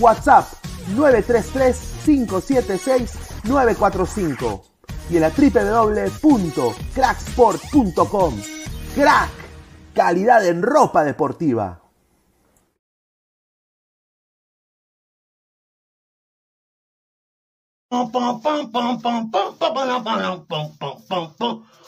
WhatsApp 933-576-945 y en la www.cracksport.com. Crack, calidad en ropa deportiva.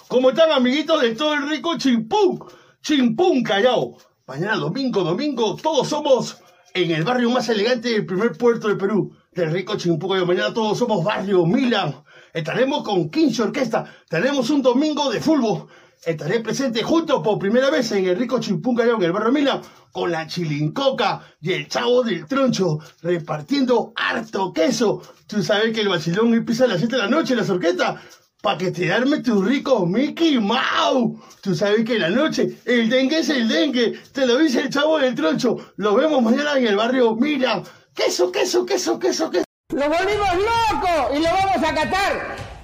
¿Cómo están amiguitos de todo el rico Chimpún? Chimpún Callao. Mañana domingo, domingo, todos somos en el barrio más elegante del primer puerto de Perú, del rico Chimpún Callao. Mañana todos somos barrio Milan. Estaremos con 15 Orquesta. Tenemos un domingo de fútbol. Estaré presente junto por primera vez en el rico Chimpún Callao, en el barrio Milan, con la chilincoca y el chavo del troncho, repartiendo harto queso. Tú sabes que el vacilón empieza a las 7 de la noche, las orquestas, para que te arme tu rico Mickey Mouse. Tú sabes que en la noche el dengue es el dengue, te lo dice el chavo del troncho. Lo vemos mañana en el barrio Milan. Queso, queso, queso, queso, queso. ¡Lo volvimos loco! ¡Y lo vamos a catar!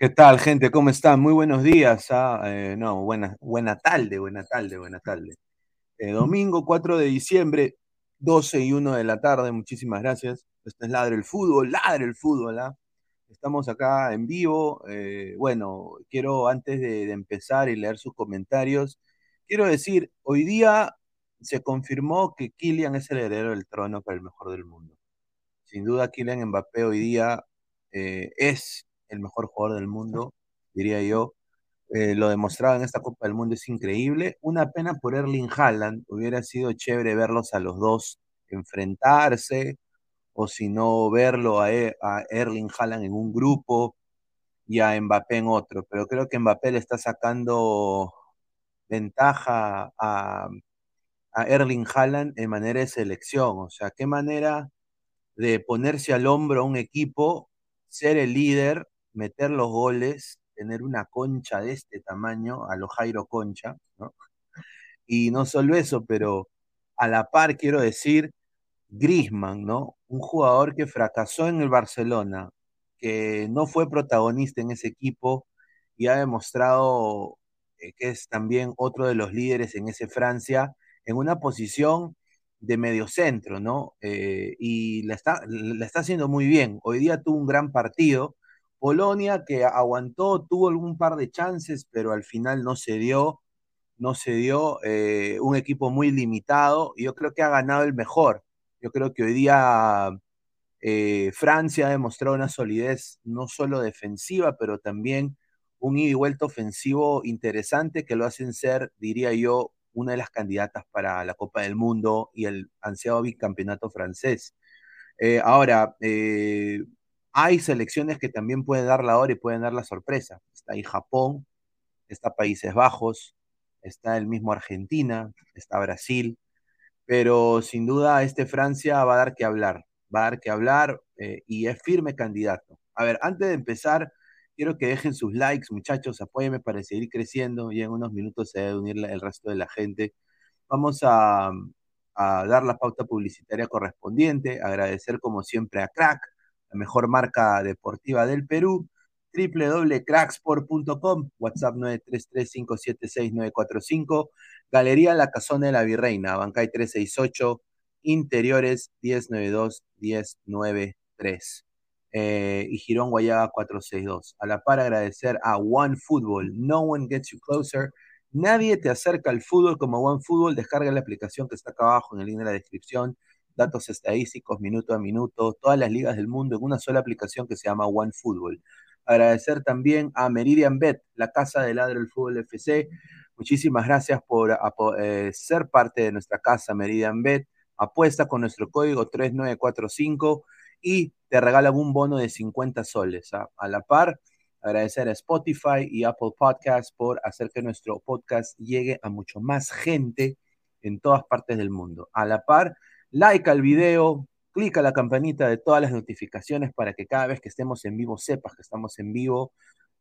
¿Qué tal, gente? ¿Cómo están? Muy buenos días. ah, eh, no, buena, buena tarde, buena tarde, buena tarde. Eh, domingo 4 de diciembre, 12 y 1 de la tarde. Muchísimas gracias. Esto es Ladre el Fútbol, Ladre el Fútbol. ¿ah? Estamos acá en vivo. eh, bueno, quiero antes de, de empezar y leer sus comentarios, quiero decir, hoy día se confirmó que Kylian es el heredero del trono para el mejor del mundo. Sin duda, Kylian Mbappé hoy día es el mejor jugador del mundo, diría yo. Eh, lo demostrado en esta Copa del Mundo es increíble. Una pena por Erling Haaland. Hubiera sido chévere verlos a los dos enfrentarse, o si no, verlo a, E- a Erling Haaland en un grupo y a Mbappé en otro. Pero creo que Mbappé le está sacando ventaja a, a Erling Haaland en manera de selección. O sea, qué manera de ponerse al hombro a un equipo, ser el líder, meter los goles, tener una concha de este tamaño, a lo Jairo Concha, ¿no? Y no solo eso, pero a la par quiero decir, Griezmann, ¿no? Un jugador que fracasó en el Barcelona, que no fue protagonista en ese equipo y ha demostrado eh, que es también otro de los líderes en ese Francia, en una posición de mediocentro, ¿no? Eh, y está, la está haciendo muy bien. Hoy día tuvo un gran partido. Polonia que aguantó, tuvo algún par de chances, pero al final no se dio, no se dio. eh, un equipo muy limitado y yo creo que ha ganado el mejor. Yo creo que hoy día eh, Francia ha demostrado una solidez no solo defensiva, pero también un ida y vuelta ofensivo interesante que lo hacen ser, diría yo, una de las candidatas para la Copa del Mundo y el ansiado bicampeonato francés. Eh, ahora, eh, hay selecciones que también pueden dar la hora y pueden dar la sorpresa. Está ahí Japón, está Países Bajos, está el mismo Argentina, está Brasil. pero sin duda este Francia va a dar que hablar, va a dar que hablar eh, y es firme candidato. A ver, antes de empezar, quiero que dejen sus likes, muchachos, apóyenme para seguir creciendo y en unos minutos se debe unir el resto de la gente. Vamos a, a dar la pauta publicitaria correspondiente, agradecer como siempre a Crack, la mejor marca deportiva del Perú, www.cracksport.com, WhatsApp 933-576-945, Galería La Casona de la Virreina, Bancay 368, Interiores 1092-1093 eh, y Girón Guayaba 462. A la par agradecer a One Football, No One Gets You Closer, Nadie te acerca al fútbol como One Football, descarga la aplicación que está acá abajo en el link de la descripción, datos estadísticos minuto a minuto, todas las ligas del mundo en una sola aplicación que se llama One Football. Agradecer también a Meridian Bet, la casa de ladro del fútbol FC. Muchísimas gracias por eh, ser parte de nuestra casa Meridian Bet. Apuesta con nuestro código 3945 y te regalan un bono de 50 soles. ¿ah? A la par, agradecer a Spotify y Apple Podcasts por hacer que nuestro podcast llegue a mucho más gente en todas partes del mundo. A la par, like al video, clica la campanita de todas las notificaciones para que cada vez que estemos en vivo sepas que estamos en vivo.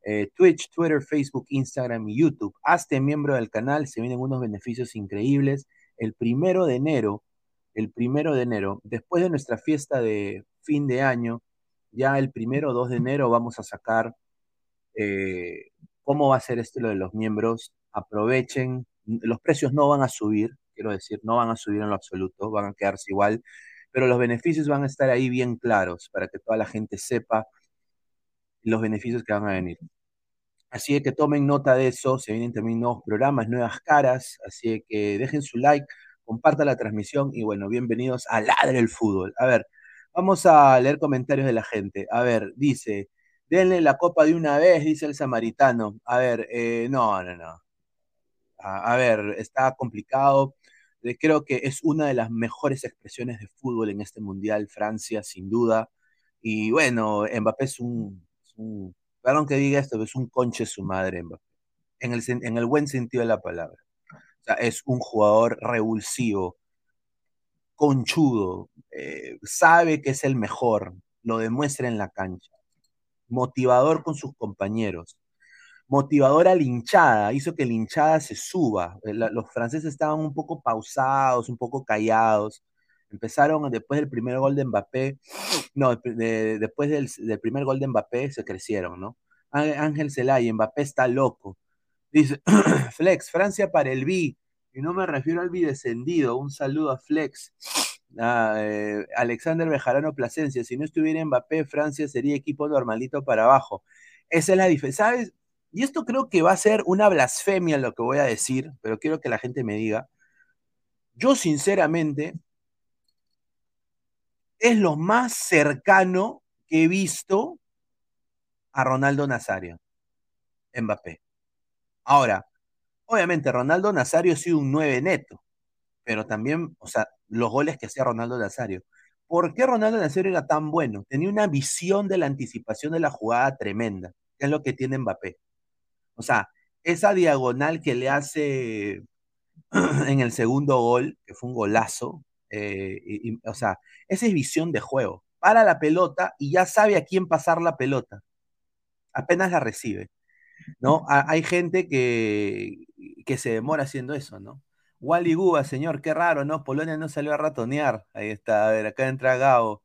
Eh, Twitch, Twitter, Facebook, Instagram y YouTube. Hazte miembro del canal, se vienen unos beneficios increíbles. El primero de enero, el primero de enero, después de nuestra fiesta de fin de año, ya el primero o 2 de enero vamos a sacar eh, cómo va a ser esto lo de los miembros. Aprovechen, los precios no van a subir, quiero decir, no van a subir en lo absoluto, van a quedarse igual pero los beneficios van a estar ahí bien claros para que toda la gente sepa los beneficios que van a venir. Así que tomen nota de eso, se vienen también nuevos programas, nuevas caras, así que dejen su like, compartan la transmisión y bueno, bienvenidos a Ladre el Fútbol. A ver, vamos a leer comentarios de la gente. A ver, dice, denle la copa de una vez, dice el samaritano. A ver, eh, no, no, no. A ver, está complicado creo que es una de las mejores expresiones de fútbol en este mundial, Francia, sin duda. Y bueno, Mbappé es un, perdón que diga esto, es un conche su madre, Mbappé, en el, en el buen sentido de la palabra. O sea, es un jugador revulsivo, conchudo, eh, sabe que es el mejor, lo demuestra en la cancha, motivador con sus compañeros motivadora linchada, hizo que la hinchada se suba. Eh, los franceses estaban un poco pausados, un poco callados. Empezaron después del primer gol de Mbappé, no, después del, primer gol de Mbappé se crecieron, ¿no? Ángel Zelay, Mbappé está loco. Dice, Flex, Francia para el B, y no me refiero al B descendido, un saludo a Flex. Ah, eh, Alexander Bejarano Plasencia, si no estuviera Mbappé, Francia sería equipo normalito para abajo. Esa es la diferencia. ¿Sabes? Y esto creo que va a ser una blasfemia lo que voy a decir, pero quiero que la gente me diga. Yo sinceramente es lo más cercano que he visto a Ronaldo Nazario, Mbappé. Ahora, obviamente Ronaldo Nazario ha sido un 9 neto, pero también, o sea, los goles que hacía Ronaldo Nazario. ¿Por qué Ronaldo Nazario era tan bueno? Tenía una visión de la anticipación de la jugada tremenda, que es lo que tiene Mbappé. O sea, esa diagonal que le hace en el segundo gol, que fue un golazo, eh, o sea, esa es visión de juego. Para la pelota y ya sabe a quién pasar la pelota. Apenas la recibe. ¿No? hay gente que, que se demora haciendo eso, ¿no? Wally Guba, señor, qué raro, ¿no? Polonia no salió a ratonear. Ahí está, a ver, acá entra Gabo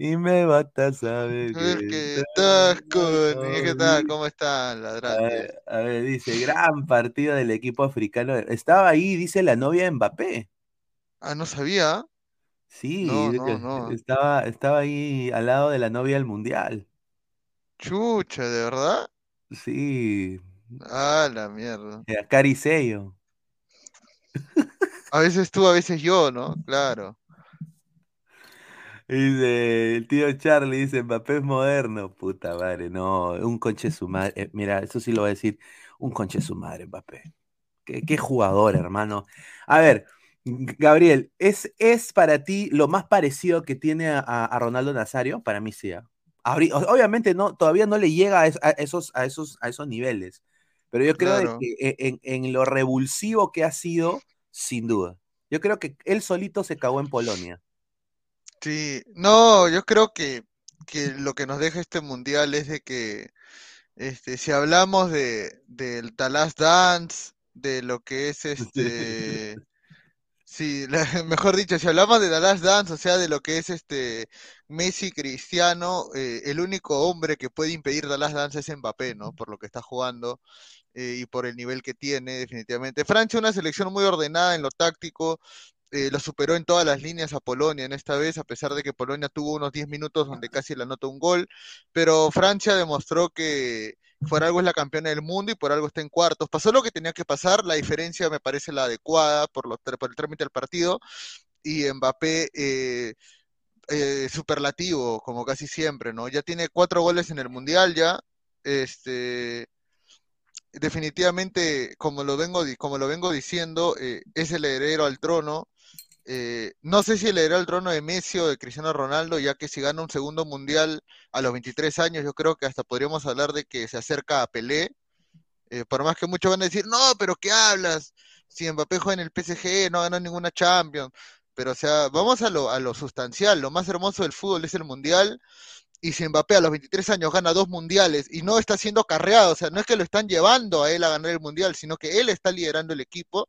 y me basta a saber que estás con... ¿Qué tal? ¿Cómo están, ladrantes? A ver, dice, gran partido del equipo africano. Estaba ahí, dice la novia de Mbappé. Ah, no sabía. Sí, Estaba, estaba ahí al lado de la novia del Mundial. Chucha, ¿de verdad? Sí. Ah, la mierda. Caricello. A veces tú, a veces yo, ¿no? Claro. Dice, el tío Charlie dice, Mbappé es moderno. Puta madre, no, un conche su madre. Eh, mira, eso sí lo voy a decir, un conche su madre, Mbappé. Qué, jugador, hermano. A ver, Gabriel, ¿es, ¿es para ti lo más parecido que tiene a, Ronaldo Nazario? Para mí sí. ¿ah? Obviamente no, todavía no le llega a, esos, a, esos, a esos niveles, pero yo creo que en, en, lo revulsivo que ha sido, sin duda. Yo creo que él solito se cagó en Polonia. Sí, no, yo creo que, que lo que nos deja este mundial es de que este, si hablamos de del The Last Dance, de lo que es este Sí, la- mejor dicho, si hablamos de The Last Dance, o sea, de lo que es este Messi Cristiano, eh, el único hombre que puede impedir The Last Dance es Mbappé, ¿no? Por lo que está jugando eh, y por el nivel que tiene, definitivamente. Francia, una selección muy ordenada en lo táctico, eh, lo superó en todas las líneas a Polonia en esta vez, a pesar de que Polonia tuvo unos 10 minutos donde casi le anotó un gol, pero Francia demostró que por algo es la campeona del mundo y por algo está en cuartos. Pasó lo que tenía que pasar, la diferencia me parece la adecuada por, el trámite del partido y Mbappé eh, eh, superlativo, como casi siempre, ¿no? Ya tiene cuatro goles en el Mundial ya, este, definitivamente, como lo vengo, como lo vengo diciendo, eh, es el heredero al trono. Eh, no sé si el heredero al trono de Messi o de Cristiano Ronaldo, ya que si gana un segundo mundial a los 23 años, yo creo que hasta podríamos hablar de que se acerca a Pelé. Eh, por más que muchos van a decir, no, pero ¿qué hablas? Si Mbappé juega en el PSG, no ganó ninguna Champions. Pero, o sea, vamos a lo, a lo sustancial. Lo más hermoso del fútbol es el mundial. Y si Mbappé a los 23 años gana dos mundiales y no está siendo carreado, o sea, no es que lo están llevando a él a ganar el mundial, sino que él está liderando el equipo.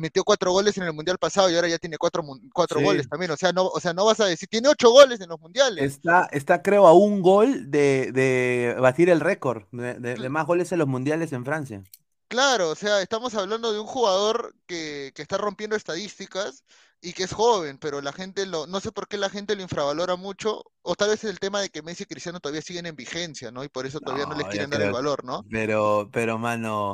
Metió cuatro goles en el mundial pasado y ahora ya tiene cuatro, cuatro Sí. goles también. O sea, no, o sea, no vas a decir, tiene ocho goles en los mundiales. Está, está creo, a un gol de, de batir el récord de, de- de más goles en los mundiales en Francia. Claro, o sea, estamos hablando de un jugador que, que está rompiendo estadísticas y que es joven, pero la gente lo, no sé por qué la gente lo infravalora mucho, o tal vez es el tema de que Messi y Cristiano todavía siguen en vigencia, ¿no? Y por eso todavía no, les quieren dar el valor, ¿no? Pero, pero, mano,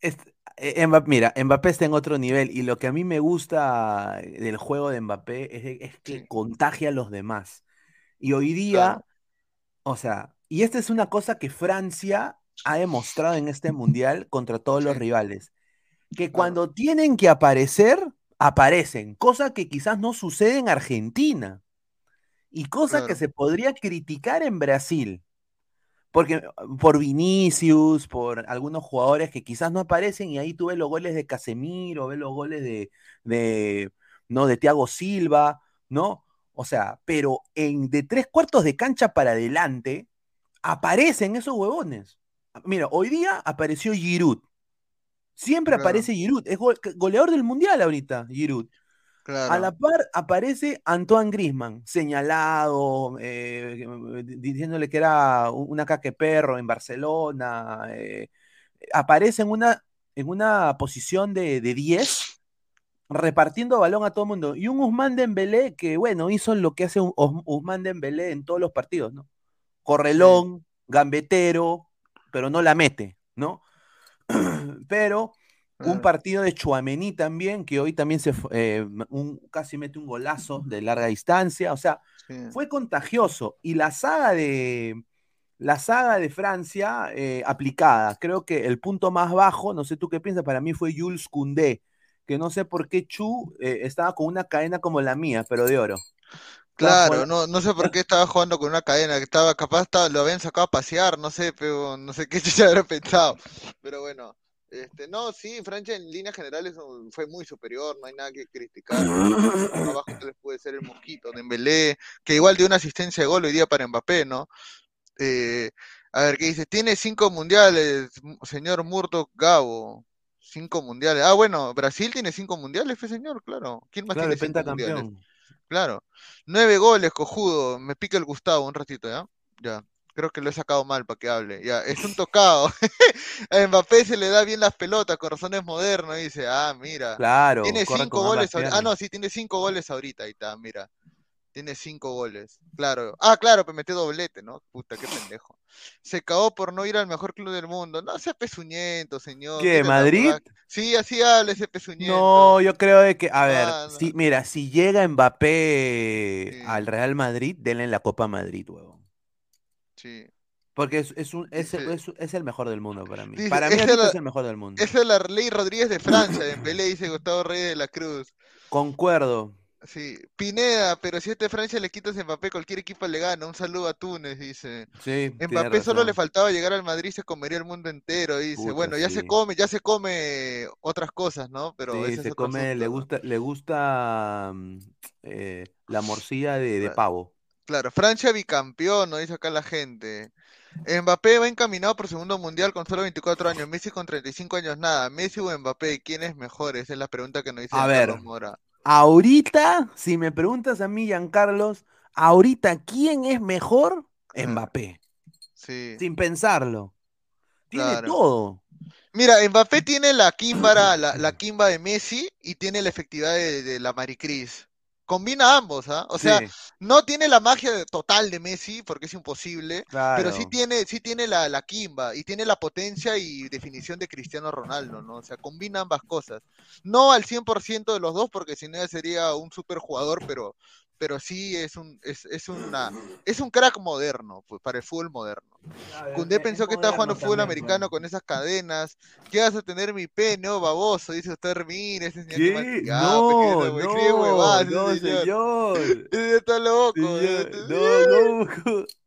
es- eh, mira, Mbappé está en otro nivel y lo que a mí me gusta del juego de Mbappé es, es que Sí. contagia a los demás. Y hoy día, Claro. o sea, y esta es una cosa que Francia ha demostrado en este mundial contra todos los rivales, que Claro. cuando tienen que aparecer, aparecen, cosa que quizás no sucede en Argentina y cosa que Claro. se podría criticar en Brasil. Porque por Vinicius, por algunos jugadores que quizás no aparecen, y ahí tú ves los goles de Casemiro, ves los goles de, de, ¿no? de Thiago Silva, ¿no? O sea, pero en de tres cuartos de cancha para adelante, aparecen esos huevones. Mira, hoy día apareció Giroud. Siempre Claro. aparece Giroud. Es go- goleador del mundial ahorita, Giroud. A la par aparece Antoine Griezmann, señalado, eh, diciéndole que era un- una caque perro en Barcelona. eh, aparece en una, en una posición de, de 10, repartiendo balón a todo el mundo. Y un Usman Dembélé que, bueno, hizo lo que hace un Usman Dembélé en todos los partidos, ¿no? Correlón, gambetero, pero no la mete, ¿no? pero un partido de Chuamení también, que hoy también se eh, un, casi mete un golazo de larga distancia. O sea, Sí. fue contagioso. Y la saga de la saga de Francia eh, aplicada. Creo que el punto más bajo, no sé tú qué piensas, para mí fue Jules Koundé, que no sé por qué Chu eh, estaba con una cadena como la mía, pero de oro. Claro, no, no sé por qué estaba jugando con una cadena, que estaba capaz estaba- lo habían sacado a pasear, no sé, pero no sé qué se habrá pensado. Pero bueno, este, no, sí, Francia en líneas generales fue muy superior, no hay nada que criticar. Abajo les puede ser el Mosquito, Dembélé, que igual dio una asistencia de gol hoy día para Mbappé, ¿no? Eh, a ver, ¿qué dice? Tiene cinco mundiales, señor Murdoch Gabo. Cinco mundiales. Ah, bueno, Brasil tiene cinco mundiales, fue señor, claro. ¿Quién más Claro, tiene cinco mundiales? Claro. Nueve goles, cojudo. Me pica el Gustavo un ratito, ¿ya? Ya. Creo que lo he sacado mal para que hable. Ya, es un tocado. A Mbappé se le da bien las pelotas, corazones modernos. Dice, ah, mira. Claro, Tiene cinco goles ahorita. Ah, no, sí, tiene cinco goles ahorita. Ahí está, mira. Tiene cinco goles. Claro. Ah, claro, pues metió doblete, ¿no? Puta, qué pendejo. Se cagó por no ir al mejor club del mundo. No sea pezuñento, señor. ¿Qué, Madrid? Sí, así habla ese pezuñento. No, yo creo de que, a ver, Ah, no. si, mira, si llega Mbappé Sí. al Real Madrid, denle la Copa Madrid, huevón. Sí. Porque es, es, un, es, Dice- es, es el mejor del mundo para mí. Dice, para mí la- es el mejor del mundo. Esa es la ley Rodríguez de Francia, Dembélé, dice Gustavo Reyes de la Cruz. Concuerdo. Sí, Pineda, pero si este Francia le quitas a Mbappé, cualquier equipo le gana. Un saludo a Túnez, dice. Sí, Mbappé solo le faltaba llegar al Madrid, se comería el mundo entero, dice. Puta, bueno, ya se come, ya se come otras cosas, ¿no? Pero Sí, ese se come, le ¿no? gusta, le gusta mm, eh, la morcilla de, de pavo. Claro, Francia bicampeón, nos dice acá la gente. Mbappé va encaminado por segundo mundial con solo 24 años, Messi con 35 años, nada. Messi o Mbappé, ¿quién es mejor? Esa es la pregunta que nos dice A ver. Mora. Ahorita, si me preguntas a mí, Giancarlos, ahorita, ¿quién es mejor? Mbappé, Sí, sin pensarlo. Tiene Claro. todo. Mira, Mbappé tiene la químbara, la, la quimba de Messi y tiene la efectividad de, de la Maricris. Combina ambos, ¿ah? O sea, no tiene la magia total de Messi, porque es imposible, pero sí tiene, sí tiene la, la quimba y tiene la potencia y definición de Cristiano Ronaldo, ¿no? O sea, combina ambas cosas. No al 100% de los dos, porque si no ya sería un superjugador, pero, pero sí es un, es, es una, es un crack moderno, pues, para el fútbol moderno. Cundé pensó que estaba jugando fútbol americano con esas cadenas. ¿Qué vas a tener mi P? No, baboso, dice usted, mire, ese señor ¿Qué? No, pues, no, escribe no, huevadas, ese no, señor. está loco. Señor, no, no,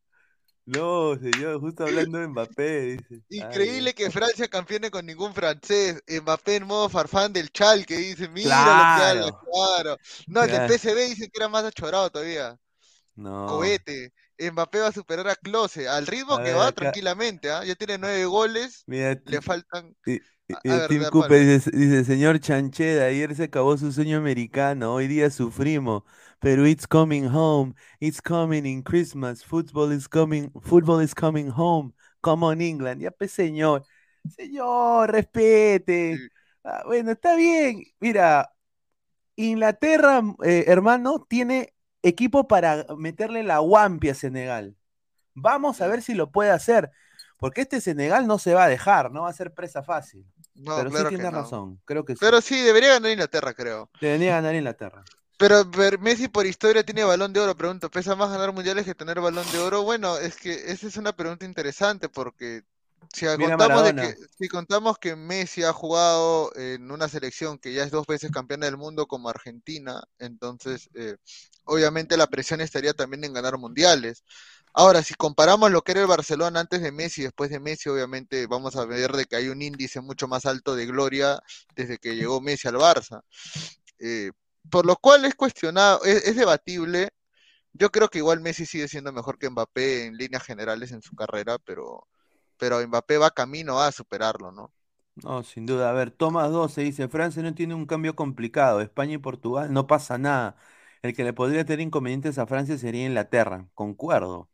no, señor, justo hablando de Mbappé, dice. Increíble Ay, que Francia campeone con ningún francés. Mbappé en modo farfán del chal que dice, mira Claro. lo que habla, claro. No, el del. PSV dice que era más achorado todavía. no. Cohete. Mbappé va a superar a Klose al ritmo A que ver, va acá- tranquilamente, ¿ah? Ya tiene nueve goles, Mira, le faltan. Y, y- A- y a el ver, Tim Cooper dice, dice, señor Chancheda, ayer se acabó su sueño americano, hoy día sufrimos, pero it's coming home, it's coming in Christmas, football is coming, football is coming home, come on England, ya pues señor, señor, respete. Ah, bueno, está bien, mira, Inglaterra, eh, hermano, tiene equipo para meterle la guampia a Senegal, vamos a ver si lo puede hacer, porque este Senegal no se va a dejar, no va a ser presa fácil. No, Pero claro sí que tienes no. razón, creo que sí. Pero sí, debería ganar Inglaterra, creo. Debería ganar Inglaterra. Pero, pero Messi por historia tiene balón de oro, pregunto, ¿pesa más ganar mundiales que tener balón de oro? Bueno, es que esa es una pregunta interesante porque si contamos, de que, si contamos que Messi ha jugado en una selección que ya es dos veces campeona del mundo como Argentina, entonces eh, obviamente la presión estaría también en ganar mundiales. Ahora, si comparamos lo que era el Barcelona antes de Messi y después de Messi, obviamente vamos a ver de que hay un índice mucho más alto de gloria desde que llegó Messi al Barça. Eh, por lo cual es cuestionado, es, es debatible. Yo creo que igual Messi sigue siendo mejor que Mbappé en líneas generales en su carrera, pero, pero Mbappé va camino a superarlo, ¿no? No, sin duda. A ver, Tomás 12 dice, Francia no tiene un cambio complicado. España y Portugal no pasa nada. El que le podría tener inconvenientes a Francia sería Inglaterra. Concuerdo,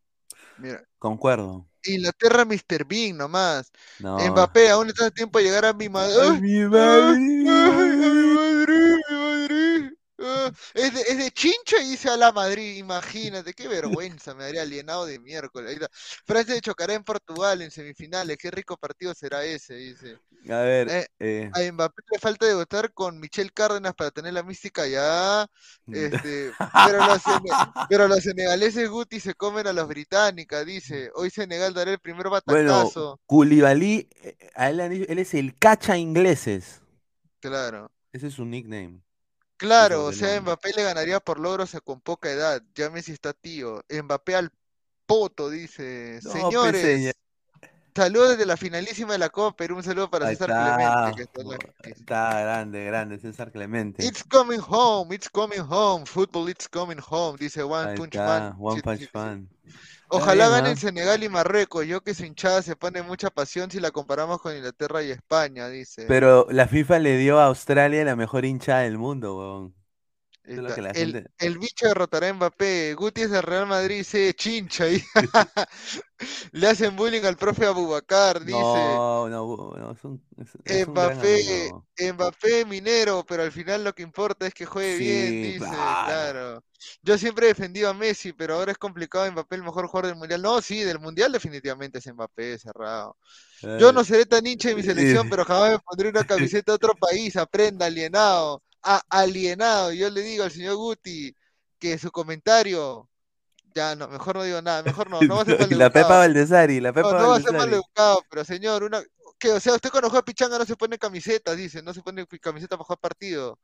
Mira, concuerdo. Inglaterra, Mr. Bean nomás. No. Mbappé, aún está a tiempo de llegar a mi madre. Ay, mi madre. mi Madrid, mi Madrid. Ah, Es de, es de Chincha y dice a la Madrid, imagínate, qué vergüenza, me daría alienado de miércoles. Francia chocará en Portugal en semifinales, qué rico partido será ese, dice. A ver, Eh, eh, A Mbappé le falta debutar con Michel Cárdenas para tener la mística ya. Este, pero, los pero los senegaleses Guti se comen a los británicas, dice. Hoy Senegal dará el primer bueno, batacazo. Koulibaly, eh, a él, él es el cacha ingleses. Claro. Ese es su nickname. Claro, o sea. Mbappé le ganaría por logros a con poca edad. Ya Messi está tío. Mbappé al poto, dice. No, Señores, Peseña. Saludos desde la finalísima de la Copa Perú. Un saludo para Ahí César está, Clemente, que está en la está grande, grande, César Clemente. It's coming home, it's coming home, football it's coming home, dice One Ahí Punch está, Man. One Sí, Punch sí, sí. Fan. Ojalá bien, ganen. Senegal y Marruecos. Yo que su hinchada se pone mucha pasión si la comparamos con Inglaterra y España, dice. Pero la FIFA le dio a Australia la mejor hinchada del mundo, weón. Ahí lo que la el, gente- el bicho derrotará a Mbappé. Guti es del Real Madrid, se chincha. y- Le hacen bullying al profe Abubacar, dice. No, no, no, es un, es- Mbappé. Mbappé minero, pero al final lo que importa es que juegue bien, dice, claro. claro. Yo siempre he defendido a Messi, pero ahora es complicado Mbappé el mejor jugador del mundial. No, sí, del mundial definitivamente es Mbappé, cerrado. Yo Eh, no seré tan hincha de mi selección, pero jamás me pondré una camiseta de otro país, aprenda, alienado, alienado. Yo le digo al señor Guti que su comentario, ya no, mejor no digo nada, mejor no, no va a ser la Pepa. Valdesari, la Pepa No, no va a ser Valdesari. maleducado, pero señor, una, que, o sea, usted cuando juega pichanga no se pone camisetas, dice, no se pone camiseta para jugar partido.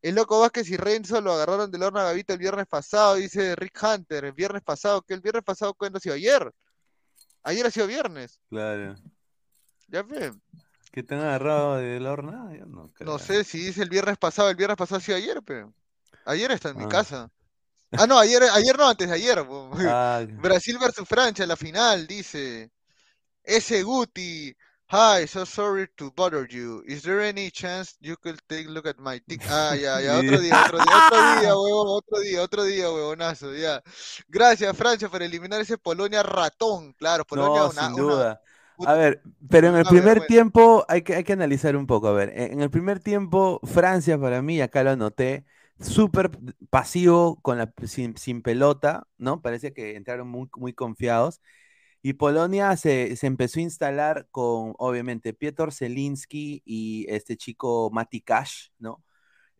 El loco Vázquez y Renzo lo agarraron del horno a Gavito el viernes pasado, dice Rick Hunter. El viernes pasado, que el viernes pasado, ¿cuándo ha sido? Ayer. Ayer ha sido viernes. Claro. Ya ve. ¿Que te han agarrado del horno? Yo no creo. No sé si dice el viernes pasado, el viernes pasado ha sido ayer, pero. Ayer está en mi Ah. casa. Ah, no, ayer, ayer no, antes de ayer. Ah, Brasil versus Francia, la final, dice. Ese Guti. Hi, so sorry to bother you. Is there any chance you could take a look at my tic? Ah, ya, ya, otro día, otro día, otro día, huevón, otro día, otro día, huevonazo, ya. Gracias, Francia, por eliminar ese Polonia ratón. Claro, Polonia no, una, sin duda. A ver, pero en el primer vergüenza. tiempo hay que, hay que analizar un poco. A ver, en el primer tiempo, Francia para mí, acá lo anoté, súper pasivo, con la, sin, sin pelota, ¿no? Parece que entraron muy, muy confiados. Y Polonia se, se empezó a instalar con, obviamente, Piotr Zelinski y este chico Mati Cash, ¿no?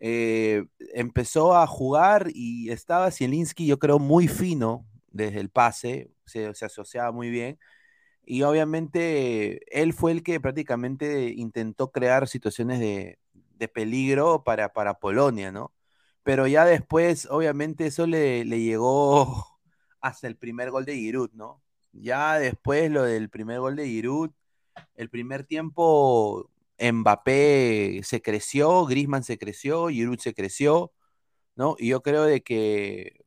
Eh, empezó a jugar y estaba Zielinski, yo creo, muy fino desde el pase, se, se asociaba muy bien. Y obviamente él fue el que prácticamente intentó crear situaciones de, de peligro para, para Polonia, ¿no? Pero ya después, obviamente, eso le, le llegó hasta el primer gol de Giroud, ¿no? Ya después lo del primer gol de Giroud, el primer tiempo Mbappé se creció, Griezmann se creció, Giroud se creció, ¿no? Y yo creo de que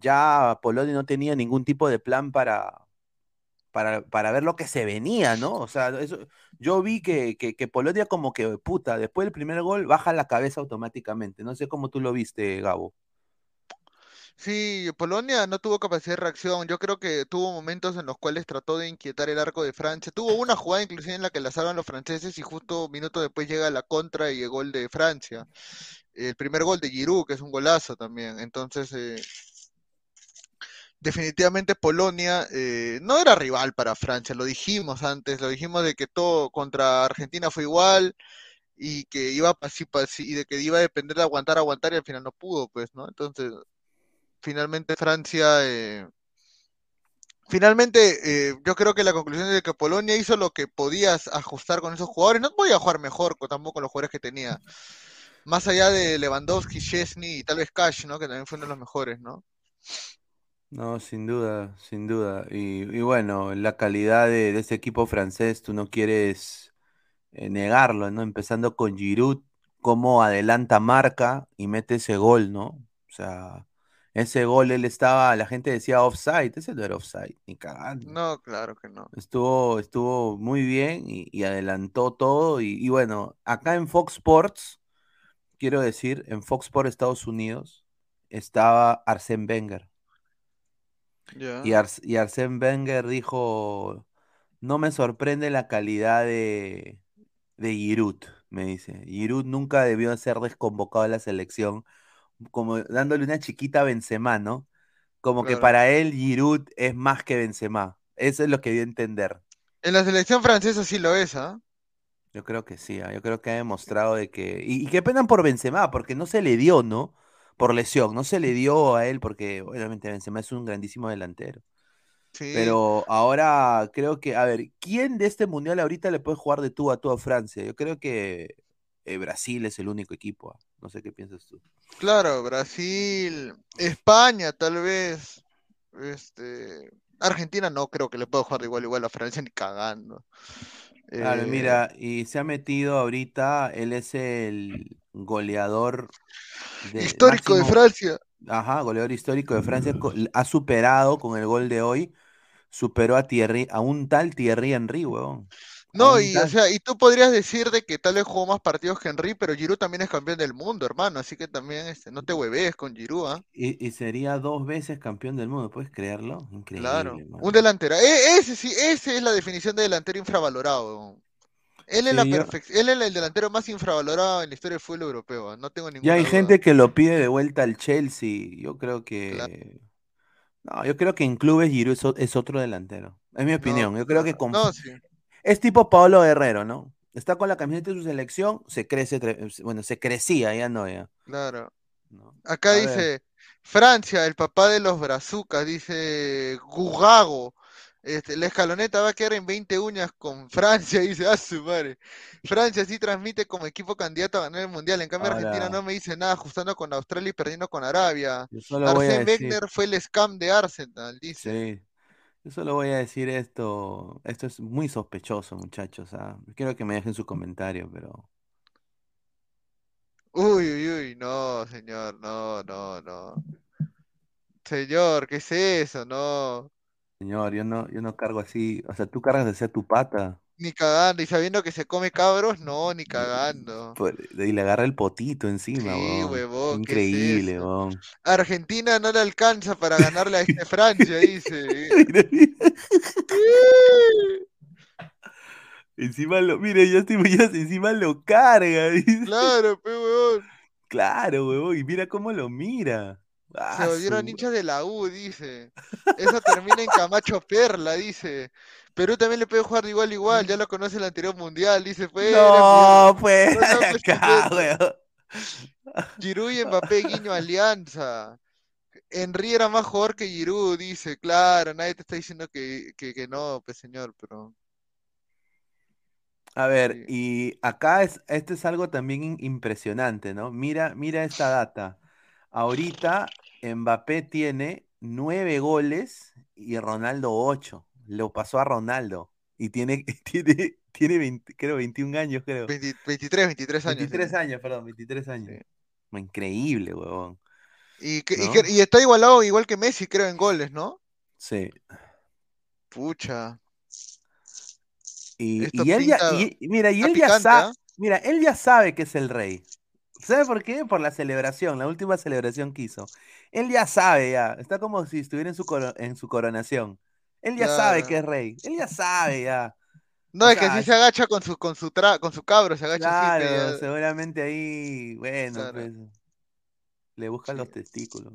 ya Polonia no tenía ningún tipo de plan para, para, para ver lo que se venía, ¿no? O sea, eso, yo vi que, que, que Polonia como que, puta, después del primer gol baja la cabeza automáticamente. No sé cómo tú lo viste, Gabo. Sí, Polonia no tuvo capacidad de reacción. Yo creo que tuvo momentos en los cuales trató de inquietar el arco de Francia. Tuvo una jugada inclusive en la que la salvan los franceses y justo minutos después llega la contra y el gol de Francia. El primer gol de Giroud, que es un golazo también. Entonces, eh, definitivamente Polonia eh, no era rival para Francia. Lo dijimos antes, lo dijimos de que todo contra Argentina fue igual y que iba y de que iba a depender de aguantar, aguantar y al final no pudo, pues, ¿no? Entonces finalmente Francia, eh, finalmente eh, yo creo que la conclusión es de que Polonia hizo lo que podías ajustar con esos jugadores, no podía jugar mejor tampoco con los jugadores que tenía, más allá de Lewandowski, Chesney y tal vez Cash, ¿no? Que también fue uno de los mejores, ¿no? No, sin duda, sin duda. Y, y bueno, la calidad de, de, ese equipo francés, tú no quieres eh, negarlo, ¿no? Empezando con Giroud, cómo adelanta marca y mete ese gol, ¿no? O sea, ese gol él estaba, la gente decía offside, ese no era offside, ni cagando. No, claro que no. Estuvo, estuvo muy bien y, y adelantó todo. Y, y, bueno, acá en Fox Sports, quiero decir, en Fox Sports Estados Unidos, estaba Arsène Wenger. Yeah. Y, Ars y Arsène Wenger dijo, no me sorprende la calidad de, de Giroud, me dice. Giroud nunca debió ser desconvocado a la selección como dándole una chiquita a Benzema, ¿no? Como claro. que para él Giroud es más que Benzema. Eso es lo que dio a entender. En la selección francesa sí lo es, ¿ah? ¿eh? Yo creo que sí, ¿eh? yo creo que ha demostrado de que... Y, y qué pena por Benzema, porque no se le dio, ¿no? Por lesión, no se le dio a él porque obviamente Benzema es un grandísimo delantero. Sí. Pero ahora creo que, a ver, ¿quién de este mundial ahorita le puede jugar de tú a tú a Francia? Yo creo que eh, Brasil es el único equipo. ¿eh? No sé qué piensas tú. Claro, Brasil, España, tal vez. Este, Argentina no creo que le pueda jugar de igual igual a Francia ni cagando. Claro, eh... mira, y se ha metido ahorita, él es el goleador de, histórico máximo, de Francia. Ajá, goleador histórico de Francia. Ha superado con el gol de hoy, superó a Thierry, a un tal Thierry Henry, weón. No, y, o sea, y tú podrías decir de que tal vez jugó más partidos que Henry, pero Giroud también es campeón del mundo, hermano, así que también este, no te hueves con Giroud, ¿eh? y, y, sería dos veces campeón del mundo, ¿puedes creerlo? Increíble. Claro, un delantero. E ese sí, esa es la definición de delantero infravalorado. Él es, sí, la yo... él es el delantero más infravalorado en la historia del fútbol europeo, ¿eh? no tengo ninguna Ya hay duda. gente que lo pide de vuelta al Chelsea, yo creo que... Claro. No, yo creo que en clubes Giroud es, es otro delantero, es mi opinión. No, yo creo que con... no, sí. Es tipo Pablo Guerrero, ¿no? Está con la camiseta de su selección, se crece, bueno, se crecía, ya no, ya. Claro. No. Acá A dice, ver. Francia, el papá de los brazucas, dice Gugago. Este, la escaloneta va a quedar en 20 uñas con Francia, dice, a su madre. Francia sí transmite como equipo candidato a ganar el mundial. En cambio, Ahora- Argentina no me dice nada, ajustando con Australia y perdiendo con Arabia. Yo solo voy a Arsène decir, Wenger fue el scam de Arsenal, dice. sí, yo solo voy a decir esto, esto es muy sospechoso, muchachos, ah. Quiero que me dejen su comentario, pero Uy, uy, uy, no, señor, no, no, no. Señor, ¿qué es eso? No, señor, yo no, yo no cargo así, o sea, tú cargas de ser tu pata, ni cagando. Y sabiendo que se come cabros, no, ni cagando. por- y le agarra el potito encima, Sí, weón. huevón, ¿qué es Increíble, weón. Argentina no le alcanza para ganarle a este Francia, dice. Encima lo, mire, ya estoy ya encima lo carga. dice. Claro, pe huevón. Claro, huevón, y mira cómo lo mira. Se Ah, volvieron su- hinchas de la U, dice. Eso termina en Camacho Perla, dice. Perú también le puede jugar de igual a igual, ya lo conoce el anterior mundial, dice. Pues, No, pues, No, no, de acá, chupeta. weón. Giroud y Mbappé, Guiño, Alianza. Henry era más jugador que Giroud, dice. Claro, nadie te está diciendo que, que, que no, pues señor, pero... A ver, Sí. y acá es, esto es algo también impresionante, ¿no? Mira, mira esta data. Ahorita Mbappé tiene nueve goles y Ronaldo ocho. Lo pasó a Ronaldo. Y tiene, tiene, tiene 20 creo 21 años, creo. 20 23, 23 años. 23 tiene. años, perdón, 23 años. Sí. Increíble, huevón. Y, que- y ¿No? que- y está igualado igual que Messi, creo, en goles, ¿no? Sí. Pucha. Y, y él ya, y- y mira, y él ya picante, sabe, ¿ah? mira, él ya sabe que es el rey. ¿Sabe por qué? Por la celebración, la última celebración que hizo. Él ya sabe, ya. Está como si estuviera en su, coro- en su coronación. Él ya sabe que es rey. Él ya sabe, ya. No, O es que sea, así es- se agacha con su, con su tra- con su cabro, se agacha así, Claro, ya- seguramente ahí, bueno, Claro. pues, le buscan los Sí. testículos.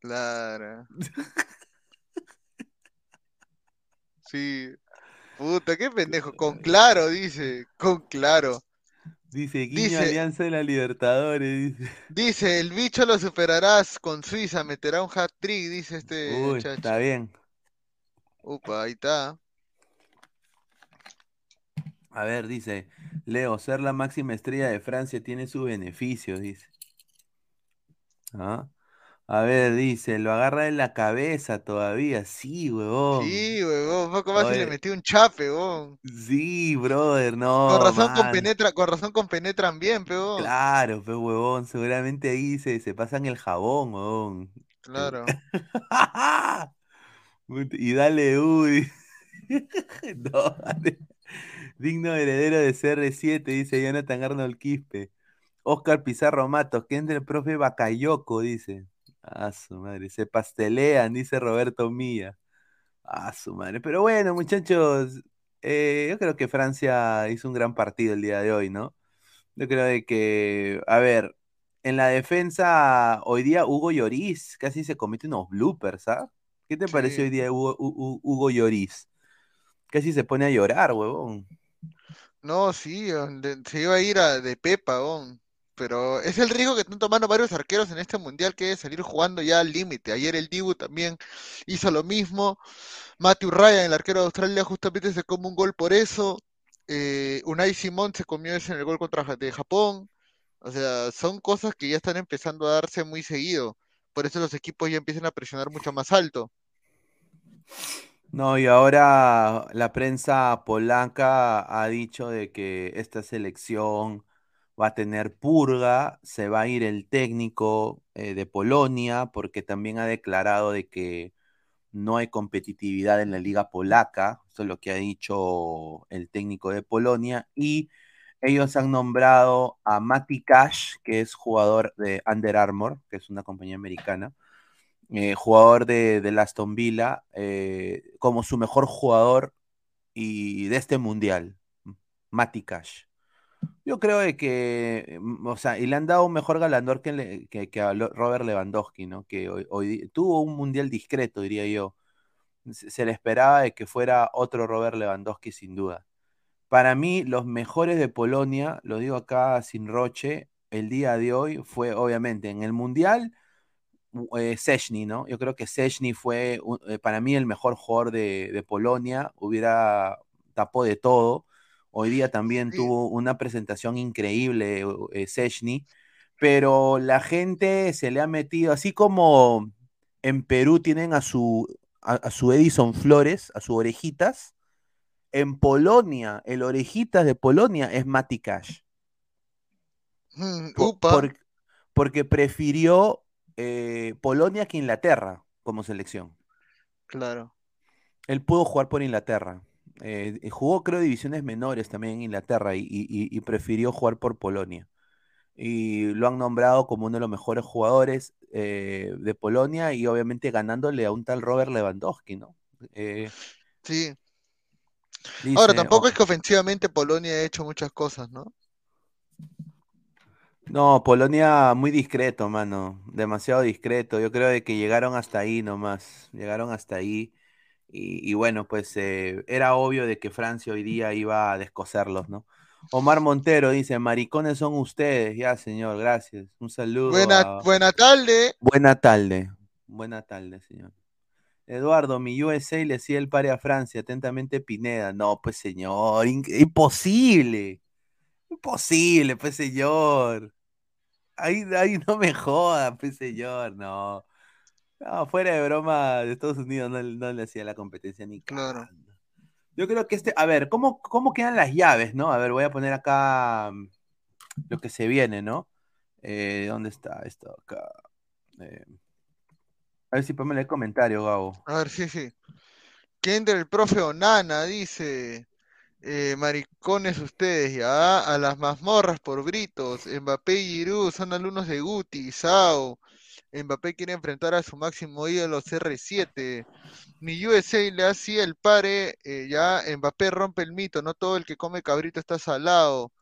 Claro. Sí. Puta, qué pendejo. Con claro, dice. Con claro. Dice, guiño Dice- Alianza de la Libertadores, dice. Dice, el bicho lo superarás con Suiza, meterá un hat-trick, dice este Uy, muchacho. está bien. Upa, ahí está. A ver, dice, Leo, ser la máxima estrella de Francia tiene sus beneficios, dice. ¿Ah? A ver, dice, lo agarra en la cabeza todavía. Sí, huevón. Sí, huevón, poco más y le metí un chape, huevón. Sí, brother, no. Con razón man. compenetra, con razón compenetran bien, peón. Claro, pues, huevón, seguramente ahí se, se pasan el jabón, huevón. Claro. Y dale, uy. No, dale. Digno heredero de CR7, dice Jonathan Arnold Quispe. Oscar Pizarro Matos, que entre el profe Bacayoco, dice. A su madre, se pastelean, dice Roberto Milla. A su madre. Pero bueno, muchachos, eh, yo creo que Francia hizo un gran partido el día de hoy, ¿no? Yo creo de que, a ver, en la defensa, hoy día Hugo Lloris casi se comete unos bloopers, ¿ah? ¿Qué te pareció Sí. hoy día Hugo, Hu- Hu- Hugo Lloris? Casi se pone a llorar, huevón. No, sí, se iba a ir a, de Pepa, huevón. Pero es el riesgo que están tomando varios arqueros en este mundial, que es salir jugando ya al límite. Ayer el Dibu también hizo lo mismo. Matthew Ryan, el arquero de Australia, justamente se come un gol por eso. Eh, Unai Simón se comió ese en el gol contra de Japón. O sea, son cosas que ya están empezando a darse muy seguido. Por eso los equipos ya empiezan a presionar mucho más alto. No, y ahora la prensa polaca ha dicho de que esta selección va a tener purga, se va a ir el técnico eh, de Polonia, porque también ha declarado de que no hay competitividad en la liga polaca, eso es lo que ha dicho el técnico de Polonia, y ellos han nombrado a Mati Cash, que es jugador de Under Armour, que es una compañía americana, eh, jugador de, de Aston Villa, eh, como su mejor jugador y de este mundial, Mati Cash. Yo creo de que, mm, o sea, y le han dado un mejor galardón que, que, a Robert Lewandowski, ¿no? Que hoy, hoy tuvo un mundial discreto, diría yo. Se, le esperaba de que fuera otro Robert Lewandowski, sin duda. Para mí, los mejores de Polonia, lo digo acá sin roche, el día de hoy fue obviamente en el mundial eh, Sechny, ¿no? Yo creo que Sechny fue eh, para mí el mejor jugador de, Polonia, hubiera tapó de todo. Hoy día también tuvo una presentación increíble eh, Sechny, pero la gente se le ha metido, así como en Perú tienen a su, a, su Edison Flores, a sus orejitas, en Polonia, el orejitas de Polonia es Mati Cash. Mm, porque prefirió eh, Polonia que Inglaterra como selección. Claro. Él pudo jugar por Inglaterra. Eh, jugó, creo, divisiones menores también en Inglaterra y, prefirió jugar por Polonia. Y lo han nombrado como uno de los mejores jugadores eh, de Polonia y obviamente ganándole a un tal Robert Lewandowski, ¿no? sí. Ahora, tampoco es que ofensivamente Polonia ha hecho muchas cosas, ¿no? No, Polonia muy discreto, mano. Demasiado discreto. Yo creo de que llegaron hasta ahí nomás. Llegaron hasta ahí. Y, bueno, pues eh, era obvio de que Francia hoy día iba a descoserlos, ¿no? Omar Montero dice, maricones son ustedes. Ya, señor, gracias. Un saludo. Buena, buena tarde. Buena tarde. Buena tarde, señor. Eduardo, mi USA le hacía el pare a Francia. Atentamente Pineda. No, pues señor, imposible. Imposible, pues señor. Ahí, ahí no me joda, pues señor, no. No, fuera de broma, de Estados Unidos no, le hacía la competencia ni claro. Yo creo que este, a ver, ¿cómo, ¿cómo quedan las llaves, no? A ver, voy a poner acá mm, lo que se viene, ¿no? Eh, ¿Dónde está esto? Acá. Eh, a ver si ponme el comentario, Gabo. A ver, sí, sí. ¿Quién del profe Onana dice? Eh, maricones ustedes, ya, a las mazmorras por Britos, Mbappé y Giroud son alumnos de Guti, Sao, Mbappé quiere enfrentar a su máximo ídolo CR7, mi USA le hacía el pare, eh, ya, Mbappé rompe el mito, no todo el que come cabrito está salado,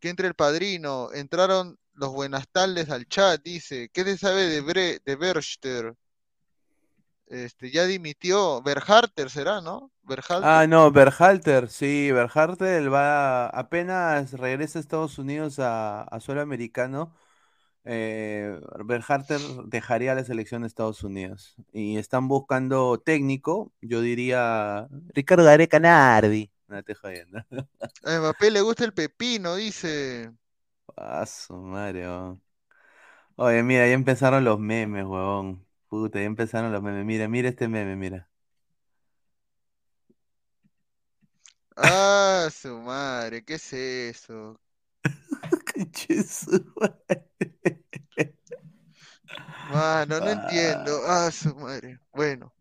que entre el padrino, entraron los buenas tardes al chat, dice, ¿qué se sabe de, Bre de Berchter? Este, ya dimitió. Berhalter, ¿será, no? Ah, no, Berhalter, sí, Berhalter va, apenas regresa a Estados Unidos a, suelo americano, eh, Berhalter dejaría la selección de Estados Unidos. Y están buscando técnico, yo diría Ricardo Gareca Nardi. No te jodiendo. A Mbappé le gusta el pepino, dice. Paso, Mario. Oye, mira, ya empezaron los memes, huevón. Puta, ya empezaron los memes. Mira, mira este meme, mira. Ah, su madre, ¿qué es eso? Mano, no entiendo. Ah, su madre. Bueno.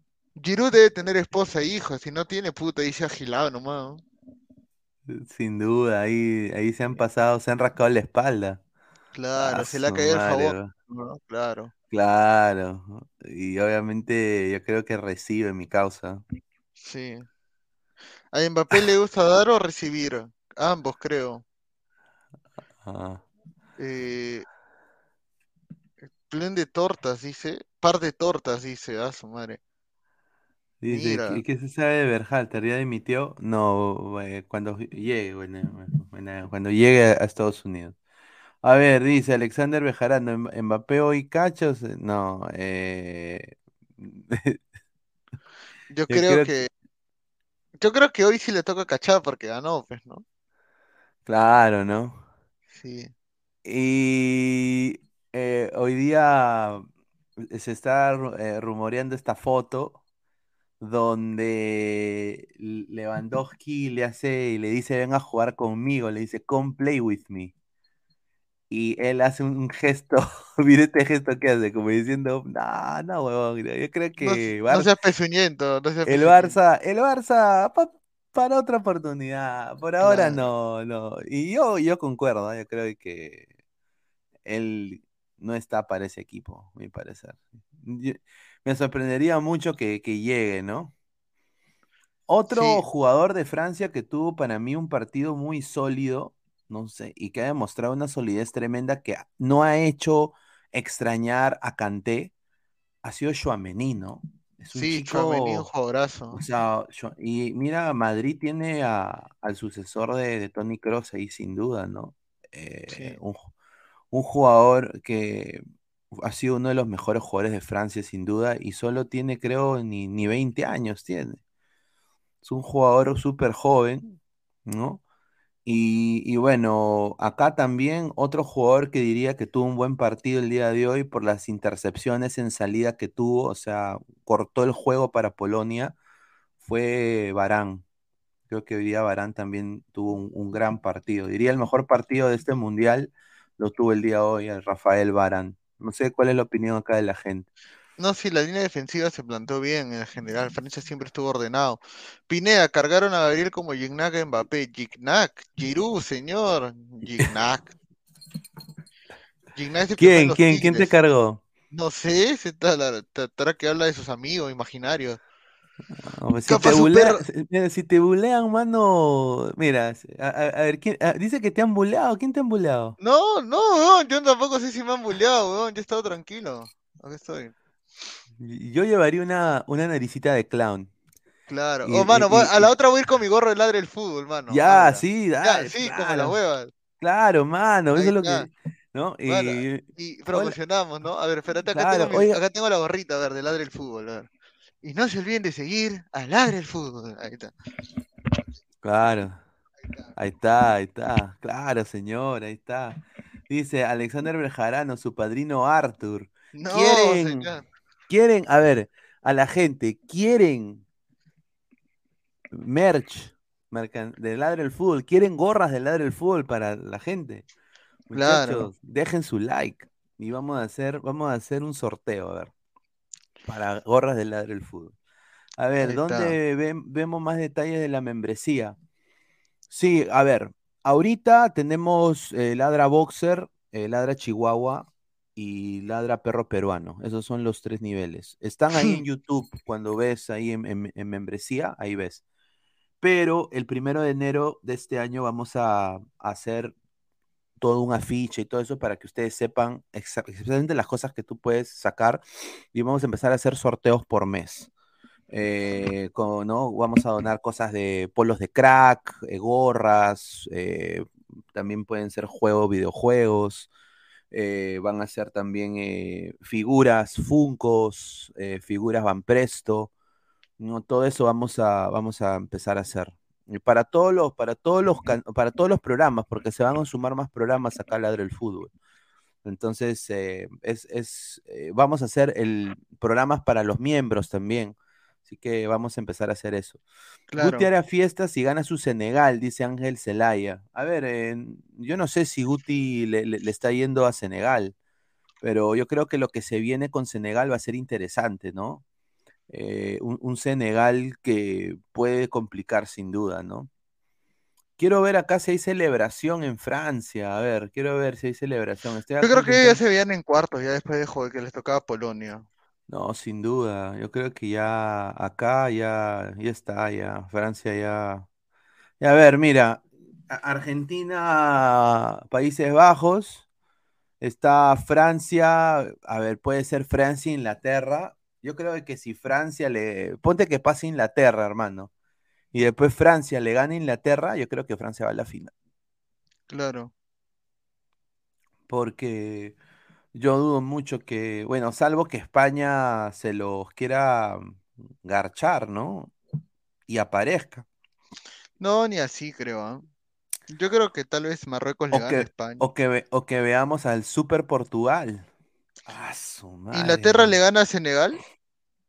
Giroud debe tener esposa e hijos, si no tiene puta, ahí se ha agilado nomás. Sin duda, ahí, ahí se han pasado, se han rascado la espalda. Claro, se le ha caído el favor. Claro. Claro, y obviamente yo creo que recibe mi causa. Sí. ¿A Mbappé le gusta dar o recibir? Ambos, creo. Ah. Eh, de tortas, dice. Par de tortas, dice. Ah, su madre. Dice, ¿qué, se sabe de Berhalter? ¿Ya dimitió? No, eh, cuando llegue, cuando llegue a Estados Unidos. A ver, dice Alexander Bejarano, Mbappé hoy cachos. No, eh... yo, creo, que... Yo creo que hoy sí le toca cachar porque ganó, pues, ¿no? Claro, ¿no? Sí. Y eh, hoy día se está eh, rumoreando esta foto donde Lewandowski le hace y le dice ven a jugar conmigo, le dice come play with me y él hace un gesto, mire este gesto que hace, como diciendo, no, no, huevón, yo creo que... No, no seas pezuñento, no seas El Barça, el Barça, para otra oportunidad, por ahora no, no. Y yo, yo concuerdo, yo creo que él no está para ese equipo, a mi parecer. me sorprendería mucho que, llegue, ¿no? Otro jugador de Francia que tuvo para mí un partido muy sólido no sé, y que ha demostrado una solidez tremenda que no ha hecho extrañar a Kanté, ha sido Chouameni, ¿no? Es un sí, chico, un jugadorazo. O sea, y mira, Madrid tiene al sucesor de, Tony Cross ahí sin duda, ¿no? Eh, un, jugador que ha sido uno de los mejores jugadores de Francia, sin duda, y solo tiene, creo, ni, ni 20 años tiene. Es un jugador súper joven, ¿no? Y, y bueno, acá también otro jugador que diría que tuvo un buen partido el día de hoy por las intercepciones en salida que tuvo, o sea, cortó el juego para Polonia, fue Barán. Creo que hoy día Barán también tuvo un, un gran partido. Diría el mejor partido de este mundial lo tuvo el día de hoy el Rafael Barán. No sé cuál es la opinión acá de la gente. No, sí, la línea defensiva se plantó bien en general. Francia siempre estuvo ordenado. Pineda, cargaron a Gabriel como Gignac Mbappé. Gignac, Giroud, señor. Gignac. Gignac en ¿Quién, quién, quién te cargó? No sé, se tratará que habla de sus amigos imaginarios. No, pues, si, te su bulea- perro- si- mira, si te bulean, mano, mira, a, a- ver, ¿quién- dice que te han buleado, ¿quién te han buleado? No, no, weón, yo tampoco sé si me han bulleado, weón. Yo he estado tranquilo. Aquí estoy. Yo llevaría una, una naricita de clown. Claro. Y- Oh, mano, y- a la otra voy a ir con mi gorro de ladre el fútbol, mano. Ya, sí, Ya, dale, sí, como claro. las huevas. Claro, mano, eso es lo que, ¿no? Y, promocionamos, ¿no? A ver, espérate, acá, Claro, tengo mi- acá tengo la gorrita, a ver, de ladre el fútbol, a ver. Y no se olviden de seguir a ladre el fútbol. Ahí está. claro, ahí está, ahí está, claro, señor, ahí está. Dice Alexander Berjarano, su padrino Arthur. No, ¿Quieren, señor. Quieren, a ver, a la gente, quieren merch de Ladre el Fútbol, quieren gorras de Ladre el Fútbol para la gente. Claro. Dejen su like y vamos a hacer, vamos a hacer un sorteo, a ver, para gorras de Ladre el Fútbol. A ver, ¿dónde vemos más detalles de la membresía? Sí, a ver, ahorita tenemos eh, Ladra Boxer, eh, Ladra Chihuahua y Ladra Perro Peruano. Esos son los tres niveles. Están ahí en YouTube, cuando ves ahí en, en- en membresía, ahí ves. Pero el primero de enero de este año vamos a, a hacer todo un afiche y todo eso para que ustedes sepan exa- exactamente las cosas que tú puedes sacar y vamos a empezar a hacer sorteos por mes. Eh, con- ¿no? Vamos a donar cosas de polos de crack, eh, gorras, eh, también pueden ser juegos, videojuegos, eh, van a ser también eh, figuras Funcos, eh, figuras Van Presto, ¿no? Todo eso vamos a, vamos a empezar a hacer. Y para todos los, para todos los, para todos los programas, porque se van a sumar más programas acá a Ladre el Fútbol. Entonces, eh, es, es, eh, vamos a hacer el, programas para los miembros también. Así que vamos a empezar a hacer eso. Claro. Guti hará fiestas y gana su Senegal, dice Ángel Zelaya. A ver, eh, yo no sé si Guti le, le- le está yendo a Senegal, pero yo creo que lo que se viene con Senegal va a ser interesante, ¿no? Eh, un, un Senegal que puede complicar sin duda, ¿no? Quiero ver acá si hay celebración en Francia. A ver, quiero ver si hay celebración. Estoy Yo creo que ya se veían en cuartos, ya después de que les tocaba Polonia. No, sin duda. Yo creo que ya acá ya, ya está, ya. Francia ya. Y a ver, mira, A- Argentina, Países Bajos, está Francia, a ver, puede ser Francia, Inglaterra. Yo creo que si Francia le. Ponte que pase Inglaterra, hermano. Y después Francia le gana a Inglaterra, yo creo que Francia va a la final. Claro. Porque yo dudo mucho que, bueno, salvo que España se los quiera garchar, ¿no? Y aparezca. No, ni así creo, ¿ah? Yo creo que tal vez Marruecos le O gane a que, España. o que, ve- o que veamos al Super Portugal. Ah, su madre, ¿Inglaterra le gana a Senegal?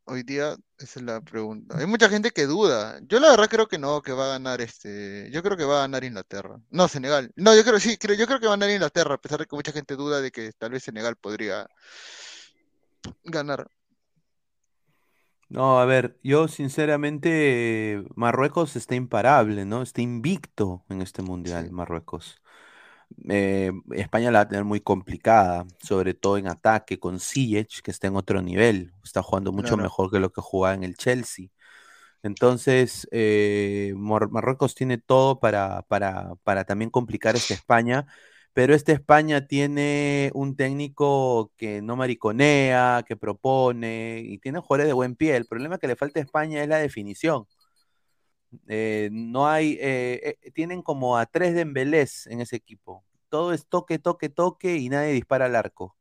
Hoy día, esa es la pregunta. Hay mucha gente que duda. Yo la verdad creo que no, que va a ganar este. Yo creo que va a ganar Inglaterra. No, Senegal. No, yo creo sí, creo, yo creo que va a ganar Inglaterra, a pesar de que mucha gente duda de que tal vez Senegal podría ganar. No, a ver, yo sinceramente, Marruecos está imparable, ¿no? Está invicto en este mundial, Sí. Marruecos. Eh, España la va a tener muy complicada, sobre todo en ataque, con Ziyech, que está en otro nivel, está jugando mucho Claro. mejor que lo que jugaba en el Chelsea. Entonces, eh, Marruecos tiene todo para, para, para también complicar esta España, pero esta España tiene un técnico que no mariconea, que propone y tiene jugadores de buen pie. El problema que le falta a España es la definición. Eh, no hay, eh, eh, tienen como a tres Dembélés en ese equipo. Todo es toque, toque, toque y nadie dispara al arco,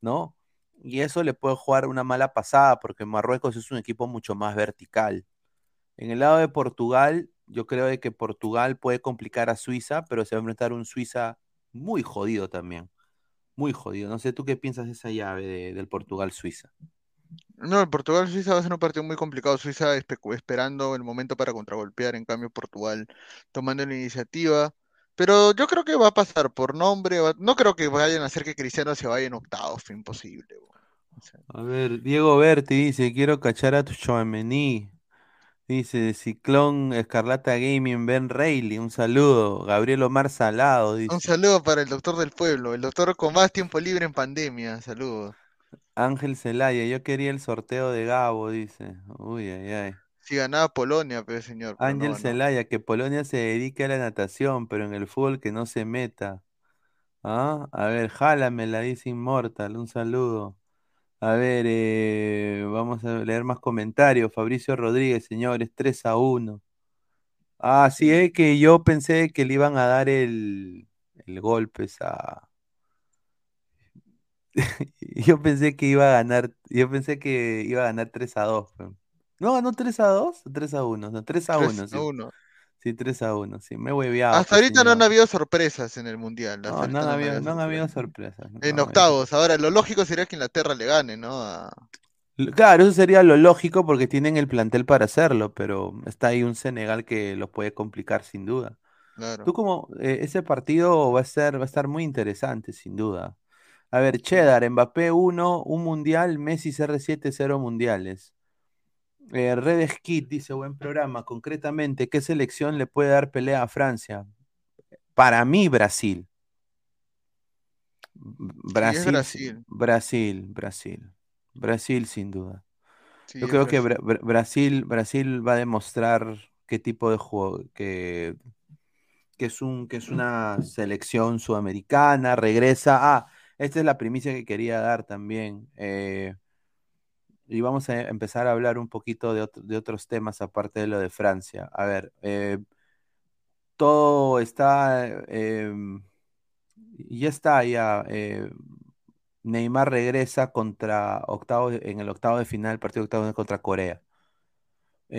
¿no? y eso le puede jugar una mala pasada porque Marruecos es un equipo mucho más vertical. En el lado de Portugal, yo creo que Portugal puede complicar a Suiza, pero se va a enfrentar un Suiza muy jodido también. Muy jodido. No sé, ¿tú qué piensas de esa llave de- del Portugal-Suiza? No, Portugal-Suiza va a ser un partido muy complicado. Suiza espe- esperando el momento para contragolpear, en cambio Portugal tomando la iniciativa. Pero yo creo que va a pasar por nombre. va- No creo que vayan a hacer que Cristiano se vaya en octavos, fue imposible. weón. O sea, A ver, Diego Berti dice, quiero cachar a tu Chouameni. Dice, Ciclón Escarlata Gaming, Ben Reilly, un saludo. Gabriel Omar Salado, Un dice. saludo para el doctor del pueblo, el doctor con más tiempo libre en pandemia. Saludos. Ángel Celaya, yo quería el sorteo de Gabo, dice. Uy, ay, ay. Si ganaba Polonia, pero señor, pero no Ángel ganó. Celaya, que Polonia se dedique a la natación, pero en el fútbol que no se meta. ¿Ah? A ver, jálame, la dice Immortal, un saludo. A ver, eh, vamos a leer más comentarios. Fabricio Rodríguez, señores, 3 a 1. Ah, sí, es que yo pensé que le iban a dar el, el golpe a... Yo pensé que iba a ganar, yo pensé que iba a ganar 3 a 2. pe. ¿No ganó 3 a 2 o 3 a 1? No, 3 a 3 1, a sí. 1. Sí, sí, a 1, sí. Me he hueveado, Hasta pues, ahorita no han habido sorpresas en el Mundial. No, no han no habido, no han habido sorpresas. no En han habido octavos, ahora lo lógico sería que Inglaterra le gane, ¿no? A- Claro, eso sería lo lógico porque tienen el plantel para hacerlo, pero está ahí un Senegal que los puede complicar sin duda. Claro. Tú como eh, ese partido va a ser, va a estar muy interesante, sin duda. A ver. Cheddar, Mbappé 1, un mundial, Messi CR7, 0 mundiales. Eh, Red Skid dice, buen programa. Concretamente, ¿qué selección le puede dar pelea a Francia? Para mí, Brasil. Brasil, sí- Brasil. Brasil, Brasil. Brasil, sin duda. Sí, Yo creo que Brasil. Bra- Bra- Brasil, Brasil va a demostrar qué tipo de juego, que, que es un, que es una selección sudamericana, regresa. Ah, esta es la primicia que quería dar también. eh, y vamos a empezar a hablar un poquito de, otro- de otros temas aparte de lo de Francia. A ver, eh, todo está, eh, ya está, ya. Neymar regresa contra octavo, en el octavo de final, partido octavo contra Corea.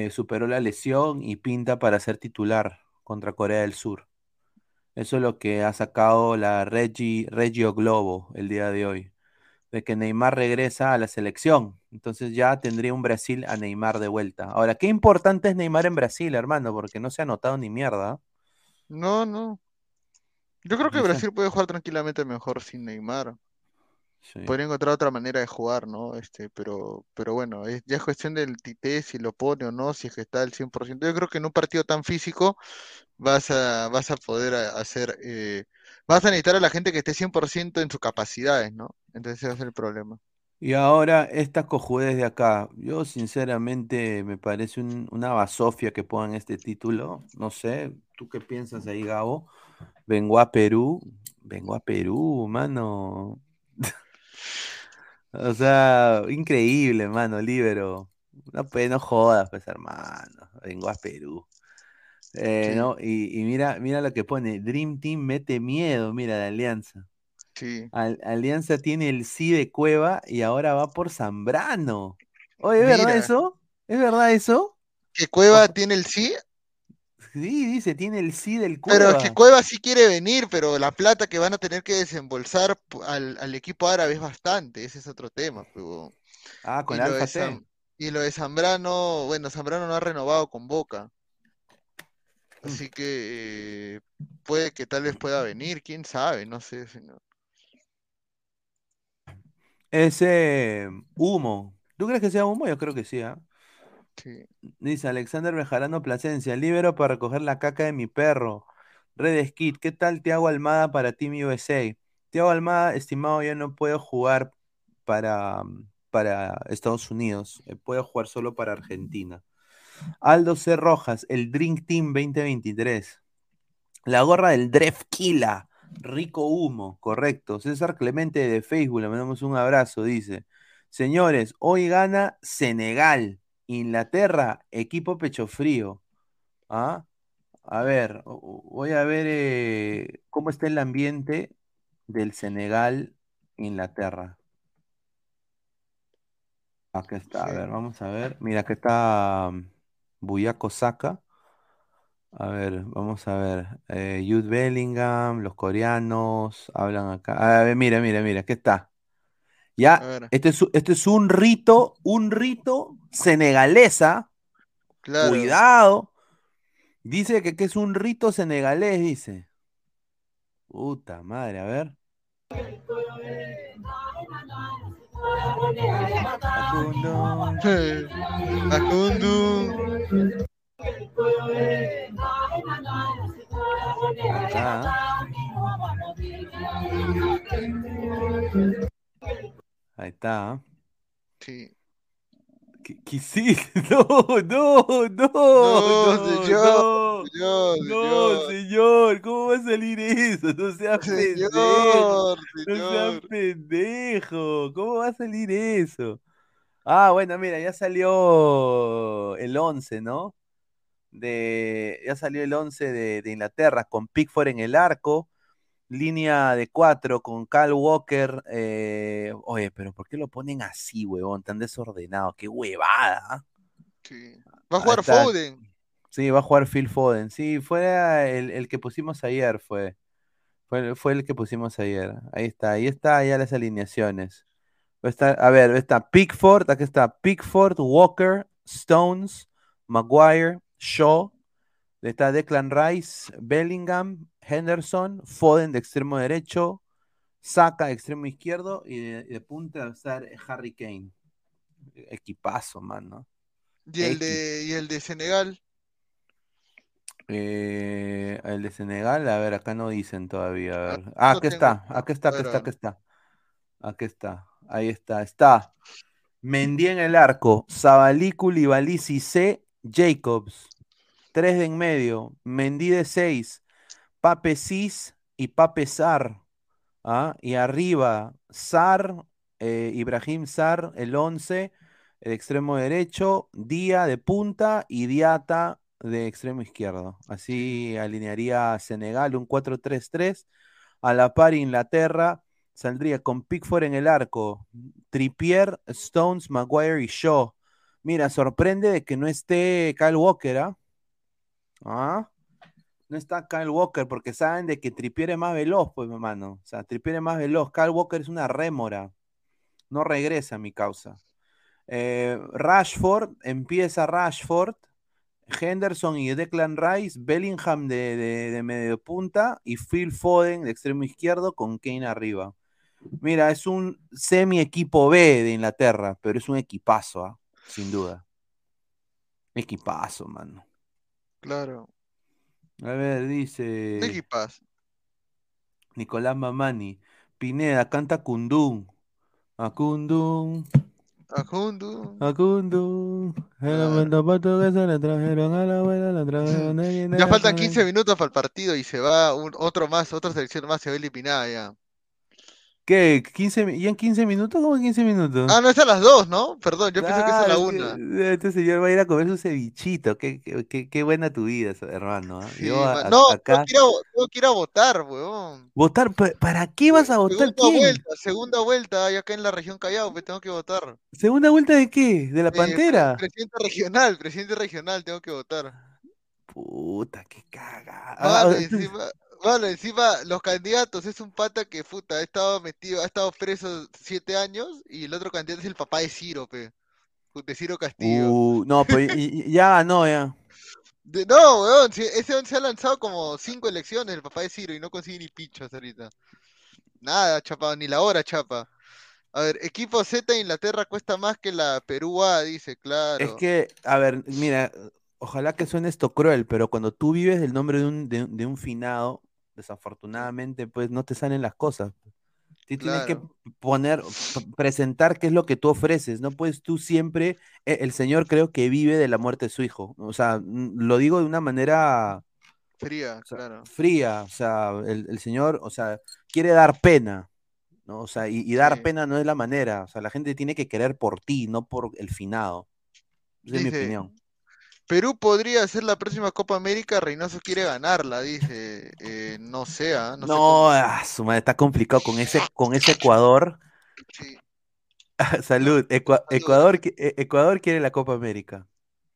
Superó la lesión y pinta para ser titular contra Corea del Sur. Eso es lo que ha sacado la Regi, Regio Globo el día de hoy, de que Neymar regresa a la selección. Entonces ya tendría un Brasil a Neymar de vuelta. Ahora, qué importante es Neymar en Brasil, hermano, porque no se ha notado ni mierda. No, no. Yo creo que. Brasil puede jugar tranquilamente mejor sin Neymar. Sí. Podría encontrar otra manera de jugar, ¿no? Este, pero, pero bueno, es, ya es cuestión del Tite, si lo pone o no, si es que está al 100%. Yo creo que en un partido tan físico vas a, vas a poder hacer, eh, vas a necesitar a la gente que esté 100% en sus capacidades, ¿no? Entonces ese va a ser el problema. Y ahora esta cojudez de acá, yo sinceramente me parece un- una basofia que pongan este título. No sé, ¿tú qué piensas ahí, Gabo? Vengo a Perú, vengo a Perú, mano. O sea, increíble, mano, Libero. No, pues, no jodas, pues, hermano. Vengo a Perú. Eh, Sí, ¿no? Y, y mira, mira lo que pone. Dream Team mete miedo, mira la alianza. sí. Al- Alianza tiene el sí de Cueva y ahora va por Zambrano. Oye, ¿es verdad eso? ¿Es verdad eso? que Cueva tiene el sí, sí, dice, tiene el sí del pero es que Cueva. Cueva sí quiere venir, pero la plata que van a tener que desembolsar al, al equipo árabe es bastante, ese es otro tema. Ah, con Y lo Alfa. Zam- y lo de Zambrano, bueno, Zambrano no ha renovado con Boca, Mm. así que eh, puede que tal vez pueda venir, quién sabe, no sé, señor. Ese humo. ¿Tú crees que sea humo? Yo creo que sí, ¿ah? Dice Alexander Bejarano Plasencia, libero para recoger la caca de mi perro. Red Skid, ¿qué tal Tiago Almada para Team USA? Tiago Almada, estimado, ya no puedo jugar para, para Estados Unidos, eh, puedo jugar solo para Argentina. Aldo C. Rojas, el Drink Team 2023. La gorra del Drefkila, rico humo, correcto. César Clemente de Facebook, le mandamos un abrazo, dice. Señores, hoy gana Senegal, Inglaterra, equipo pecho frío. ¿Ah? A ver, voy a ver eh, cómo está el ambiente del Senegal, Inglaterra. Acá está, a ver, vamos a ver. Mira, acá está um, Buyaco Saka. A ver, vamos a ver. Eh, Jude Bellingham, los coreanos, hablan acá. A ver, mira, mira, mira, aquí está. Ya, este es, este es un rito, un rito senegalesa. claro. Cuidado. Dice que, que es un rito senegalés, dice. Puta madre, a ver. Facundo. Facundo. Acá. Ahí está. Sí. ¿Qué, qué hiciste? No, no, no, No, no, señor, no. Señor, No, señor. señor, ¿cómo va a salir eso? No seas pendejo. Señor, No seas pendejo. ¿Cómo va a salir eso? Ah, bueno, mira, ya salió el 11, ¿no? De, ya salió el 11 de, de Inglaterra con Pickford en el arco, línea de 4 con Cal Walker. eh, oye, pero ¿por qué lo ponen así, huevón? Tan desordenado. Qué huevada. ¿ah? Sí. Va a Ahí jugar está. Foden. Sí, va a jugar Phil Foden. Sí, fue el, el que pusimos ayer, fue. Fue, fue el que pusimos ayer. Ahí está, ahí está ya las alineaciones. Estar- a ver, está Pickford, aquí está Pickford, Walker, Stones, Maguire, Shaw, está Declan Rice, Bellingham, Henderson, Foden de extremo derecho, Saka de extremo izquierdo y de, de punta va a estar Harry Kane. Equipazo, man, ¿no? Y el de, y el de Senegal. Eh, el de Senegal, a ver, acá no dicen todavía. A Ah, ver. Ah, aquí tengo. está, aquí está, aquí está, aquí está. Aquí está, ahí está, está. Mendy en el arco, Sabalí, Koulibaly, C, Jacobs. Tres de en medio, Mendy de seis, Pape Cis y Pape Sar. ¿ah? Y arriba, Sar, eh, Ibrahim Sar, el 11, el extremo derecho, Día de punta y Diata de extremo izquierdo. Así alinearía Senegal un 4-3-3. A la par Inglaterra saldría con Pickford en el arco, Trippier, Stones, Maguire y Shaw. Mira, sorprende de que no esté Kyle Walker, ¿ah? ¿Ah? No está Kyle Walker porque saben de que Trippier es más veloz, pues, mi hermano. O sea, Trippier es más veloz. Kyle Walker es una rémora. No regresa a mi causa. Eh, Rashford, empieza Rashford, Henderson y Declan Rice, Bellingham de, de, de medio punta y Phil Foden de extremo izquierdo con Kane arriba. Mira, es un semi equipo B de Inglaterra, pero es un equipazo, ¿ah? sin duda. Equipazo, mano. Claro. A ver, dice ¿De equipas? Nicolás Mamani. Pineda, canta Kundun. A Kundun, A Jundu. a Kundun. Momento portuguesa le trajeron a la abuela, le trajeron Ya faltan con el- 15 minutos para el partido y se va un, otro más, otra selección más se va eliminada ya. ¿Qué? ¿15, mi- ¿Ya en 15 minutos? ¿Cómo en 15 minutos? Ah, no, es a las 2, ¿no? Perdón, yo pensé que es a la Ah, 1. este, señor va a ir a comer su cevichito. Qué, qué, qué- qué buena tu vida, hermano. ¿ah? Sí, Yo a- No, acá. tengo que ir a, vo- tengo que ir a votar, weón. ¿Votar? ¿Pa- ¿Para qué vas a votar? Segunda ¿Quién? vuelta, segunda vuelta, ahí acá en la región Callao, pues tengo que votar. ¿Segunda vuelta de qué? ¿De la Eh, Pantera? pre- presidente regional, presidente regional, tengo que votar. Puta, qué caga. Ah, Mano, entonces- encima, mano, encima los candidatos es un pata que puta, ha estado metido, ha estado preso siete años y el otro candidato es el papá de Ciro, pe. De Ciro Castillo. Uh, no, pero y- y- ya ganó, ya. De- no, weón, si- ese se ha lanzado como cinco elecciones, el papá de Ciro, y no consigue ni pichos ahorita. Nada, chapa, ni la hora, chapa. A ver, equipo Z de Inglaterra cuesta más que la Perú A, dice, claro. Es que, a ver, mira, ojalá que suene esto cruel, pero cuando tú vives el nombre de un, de, de un finado, desafortunadamente, pues no te salen las cosas. Tienes que poner, presentar qué es lo que tú ofreces. No puedes tú siempre, e- el Señor creo que vive de la muerte de su hijo. O sea, lo digo de una manera Fría, o sea, claro. fría. O sea, el, el Señor, o sea, quiere dar pena. ¿no? O sea, y, y dar Sí. pena no es la manera. O sea, la gente tiene que querer por ti, no por el finado. Esa es mi opinión. Perú podría ser la próxima Copa América, Reynoso quiere ganarla, dice. Eh, no sé, ah, no sé No, cómo- ah, su madre, está complicado con ese, con ese Ecuador. sí. Salud. Ecua- Ecuador, qui- e- Ecuador quiere la Copa América.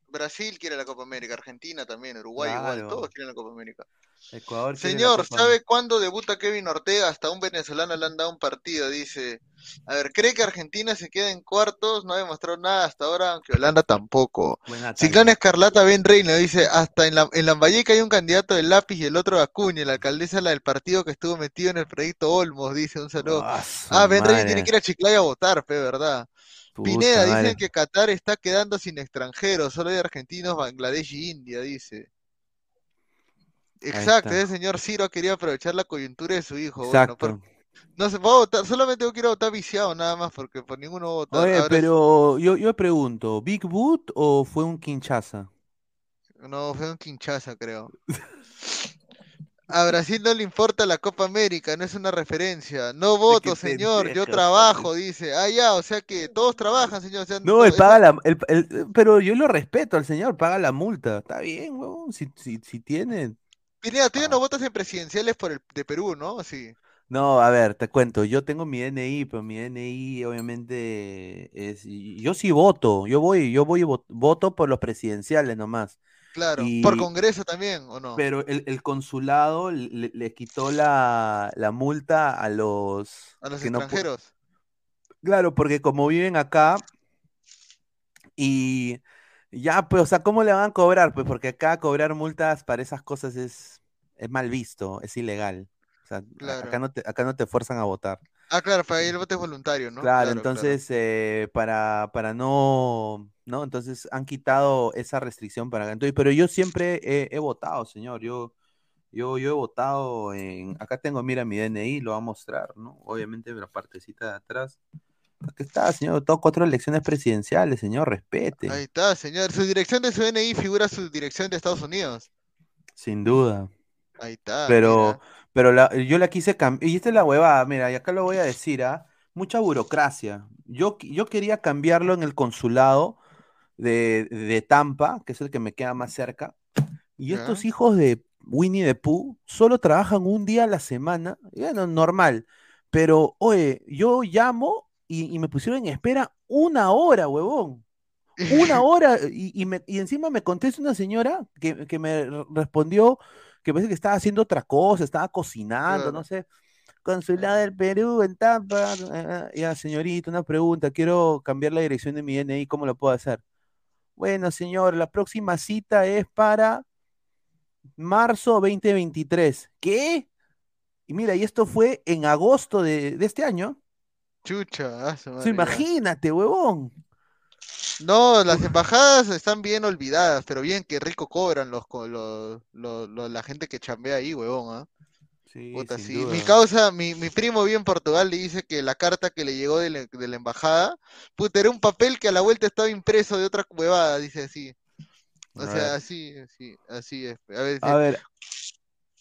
Brasil quiere la Copa América, Argentina también, Uruguay igual, todos quieren la Copa América. Ecuador Señor, ¿sabe cuándo debuta Kevin Ortega? Hasta un venezolano le han dado un partido, dice. A ver, ¿cree que Argentina se queda en cuartos? No ha demostrado nada hasta ahora, aunque Holanda tampoco. Ciclón. Escarlata Ben Reina dice, hasta en, la, en Lambayeque hay un candidato del lápiz y el otro Acuña, la alcaldesa la del partido que estuvo metido en el proyecto Olmos, dice un saludo. Ah, Ah, Ben Reina tiene que ir a Chiclayo a votar, pe, ¿verdad? Puta Pineda, madre. dicen que Qatar está quedando sin extranjeros, solo hay argentinos, Bangladesh y India, dice. Exacto, ese señor Ciro quería aprovechar la coyuntura de su hijo. Bueno, Exacto. por- no se a votar, solamente ir a votar viciado nada más, porque por ninguno va a votar. Oye, pero yo, yo pregunto, ¿Big Boot o fue un Kinshasa? No, fue un quinchaza, creo. A Brasil no le importa la Copa América, no es una referencia. No voto, señor, yo trabajo, dice. Ah, ya, o sea que todos trabajan, señor. o sea, No, él paga la, el- el- pero yo lo respeto al señor, paga la multa. Está bien, huevón, si, si, si tiene. Pineda, tú ya no votas en presidenciales por el de Perú, ¿no? Sí. No, a ver, te cuento, yo tengo mi DNI, pero mi DNI obviamente es, yo sí voto, yo voy, yo voy voto por los presidenciales nomás, Claro. Por Congreso también, ¿o no? pero el, el consulado le, le quitó la, la multa a los A los que no pu- extranjeros. Claro, porque como viven acá y ya, pues, o sea, ¿cómo le van a cobrar? Pues porque acá cobrar multas para esas cosas es, es mal visto, es ilegal. O sea, Claro. acá no te, acá no te fuerzan a votar. Ah, claro, para ir el voto es voluntario, ¿no? Claro, entonces eh, para, para no, ¿no? Entonces han quitado esa restricción para entonces, pero yo siempre he, he votado, señor. Yo, yo, yo he votado en, acá tengo, mira, mi DNI, lo va a mostrar, ¿no? Obviamente la partecita de atrás. Aquí está, señor, todo cuatro elecciones presidenciales, señor, respete. Ahí está, señor. Su dirección de su DNI figura su dirección de Estados Unidos. Sin duda. Ahí está. Pero, mira. pero la- yo la quise cambiar. Y esta es la huevada, mira, y acá lo voy a decir, ¿ah? Mucha burocracia. Yo, yo quería cambiarlo en el consulado de, de Tampa, que es el que me queda más cerca. Y Ya. estos hijos de Winnie the Pooh solo trabajan un día a la semana. Bueno, normal. Pero, oye, yo llamo y, y me pusieron en espera una hora, huevón. Una hora y, y me- y encima me contesta una señora que, que me respondió que parece que estaba haciendo otra cosa, estaba cocinando, no sé. Consulado del Perú en Tampa. eh, eh, Ya, señorita, una pregunta. Quiero cambiar la dirección de mi DNI, ¿cómo lo puedo hacer? Bueno, señor, la próxima cita es para marzo 2023. ¿Qué? Y mira, y esto fue en agosto de, de este año. Chucha, ah, su O madre, sea, ya. imagínate, huevón. No, las embajadas están bien olvidadas, pero bien que rico cobran los, los, los- los- la gente que chambea ahí, huevón, ¿ah? Sí, Puta. Mi causa, mi, mi primo vive en Portugal le dice que la carta que le llegó de la, de la embajada, puta, era un papel que a la vuelta estaba impreso de otra huevada, dice así. O A sea, ver. así, así, así es. A ver, A ver,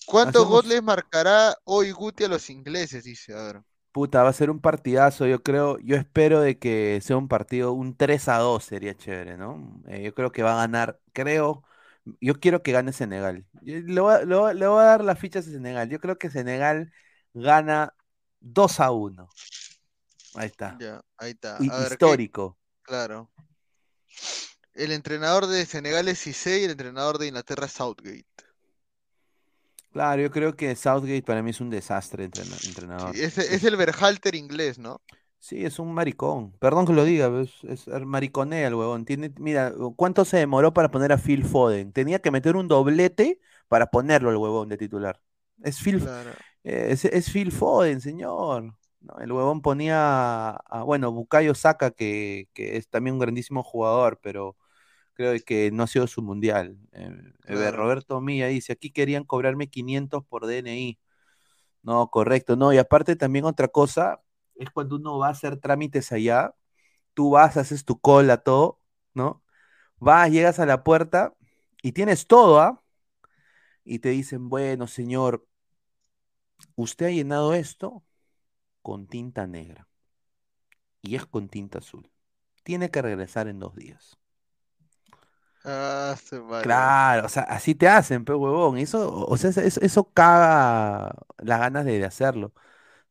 ¿cuántos hacemos- goles marcará hoy Guti a los ingleses? Dice, a ver. Puta, va a ser un partidazo, yo creo, yo espero de que sea un partido, un 3 a 2 sería chévere, ¿no? Eh, yo creo que va a ganar, creo, yo quiero que gane Senegal. Yo Le voy, a- le voy a- le voy a dar las fichas a Senegal. Yo creo que Senegal gana 2 a 1. Ahí está. Ya, ahí está. Y- A ver, ¿qué- histórico. Claro. El entrenador de Senegal es Cissé y el entrenador de Inglaterra es Southgate. Claro, yo creo que Southgate para mí es un desastre entrena- entrenador. Sí, es, es el Berhalter inglés, ¿no? Sí, es un maricón. Perdón que lo diga, es, es er, mariconea el huevón. Tiene, mira, ¿cuánto se demoró para poner a Phil Foden? Tenía que meter un doblete para ponerlo el huevón de titular. Es Phil, Claro. eh, es, es Phil Foden, señor. No, el huevón ponía a, a- bueno, Bukayo Saka, que, que es también un grandísimo jugador, pero creo que no ha sido su mundial. Eh, eh, Claro. Roberto Milla dice, aquí querían cobrarme 500 por DNI. No, correcto, no, y aparte también otra cosa, es cuando uno va a hacer trámites allá, tú vas, haces tu cola, todo, ¿no? Vas, llegas a la puerta y tienes todo, ¿ah? Y te dicen, bueno, señor, usted ha llenado esto con tinta negra y es con tinta azul. Tiene que regresar en dos días. Ah. Claro, o sea, así te hacen, pe huevón. Eso, o sea, eso, eso caga las ganas de, de hacerlo.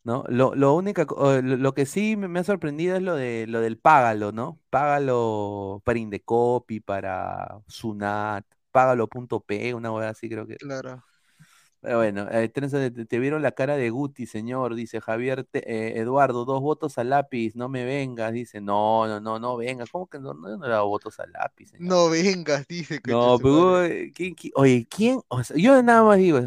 ¿no? Lo, lo única, lo, lo que sí me, me ha sorprendido es lo de lo del págalo, ¿no? Págalo para Indecopi, para Sunat, págalo.p, una hueá así creo que. Claro. Pero bueno, eh, Trenza, te, te vieron la cara de Guti, señor, dice Javier Te- eh, Eduardo, dos votos al lápiz, no me vengas, dice, no, no, no, no vengas, ¿cómo que no, no, no votos al lápiz, señor? No vengas, dice que No, pero, eh, ¿quién- quién- oye, ¿quién? O sea, yo nada más digo,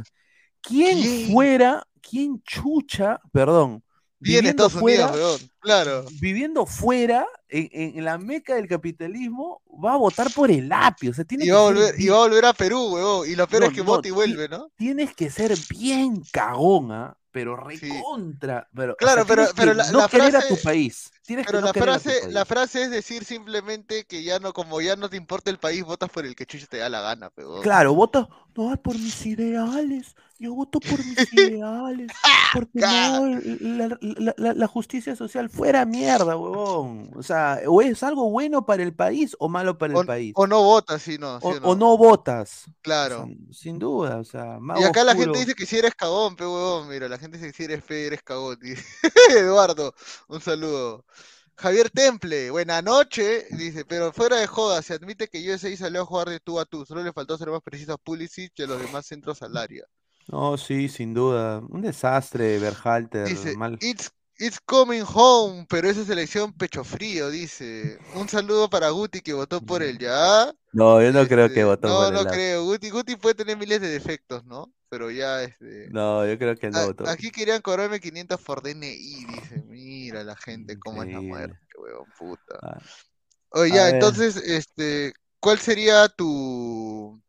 ¿quién, ¿Quién? fuera, quién chucha, perdón, Viene viviendo Estados Unidos, fuera, weón. Claro. viviendo fuera, en, en la meca del capitalismo, va a votar por el lápiz, o sea, tiene Y que va, a ser volver, y va a volver a Perú, weón. Y lo peor No, es que no, vota y vuelve, ¿no? tienes que ser bien cagón, ¿ah? pero Sí. recontra. Pero, o Claro, sea, pero- pero que la- no la querer a frase- tu país. Tienes Pero que no la a tu frase, país. la frase es decir simplemente que ya no, como ya no te importa el país, votas por el que chucha te da la gana, weón. Claro, voto, no por mis ideales. Yo voto por mis ideales. Porque no, la- la- la justicia social fuera mierda, huevón. O sea, o es algo bueno para el país o malo para el O, país. o no votas, sí, no. sí O, o o no votas. O Claro. sea, sin duda, o sea, Y acá la gente dice que si eres cagón, pe huevón. Mira, la gente dice que si eres fe, eres cagón. Eduardo, un saludo. Javier Temple, buena noche, dice, pero fuera de joda, se admite que USA salió a jugar de tú a tú, solo le faltó ser más preciso a Pulisic y a los demás centros al área. No, sí, sin duda. Un desastre, Berhalter. Dice, mal. it's, it's coming home, pero esa selección pecho frío, dice. Un saludo para Guti que votó por él, ¿ya? No, yo no creo que Este, votó No, por no el Lápiz. creo. Guti, Guti puede tener miles de defectos, ¿no? Pero ya, este... No, yo creo que no a- votó. aquí querían cobrarme 500 por DNI, dice. Mira la gente, cómo es la muerte, huevón, puta. Ah, Oye, ya, entonces, este, ¿cuál sería tu...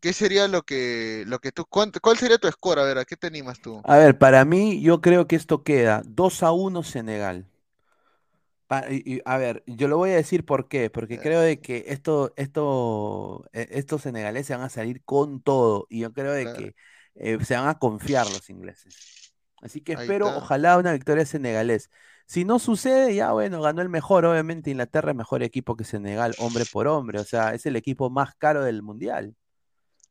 ¿Qué sería lo que, lo que tú, cuál sería tu score? A ver, ¿a qué te animas tú? A ver, para mí, yo creo que esto queda 2 a 1 Senegal. Pa- y- y, a ver, yo lo voy a decir por qué, porque creo de que esto, esto, e- estos senegaleses van a salir con todo y yo creo de Claro. que eh, se van a confiar los ingleses. Así que Ahí espero, está. ojalá, una victoria senegalés. Si no sucede, ya bueno, ganó el mejor, obviamente Inglaterra es mejor equipo que Senegal, hombre por hombre, o sea, es el equipo más caro del mundial.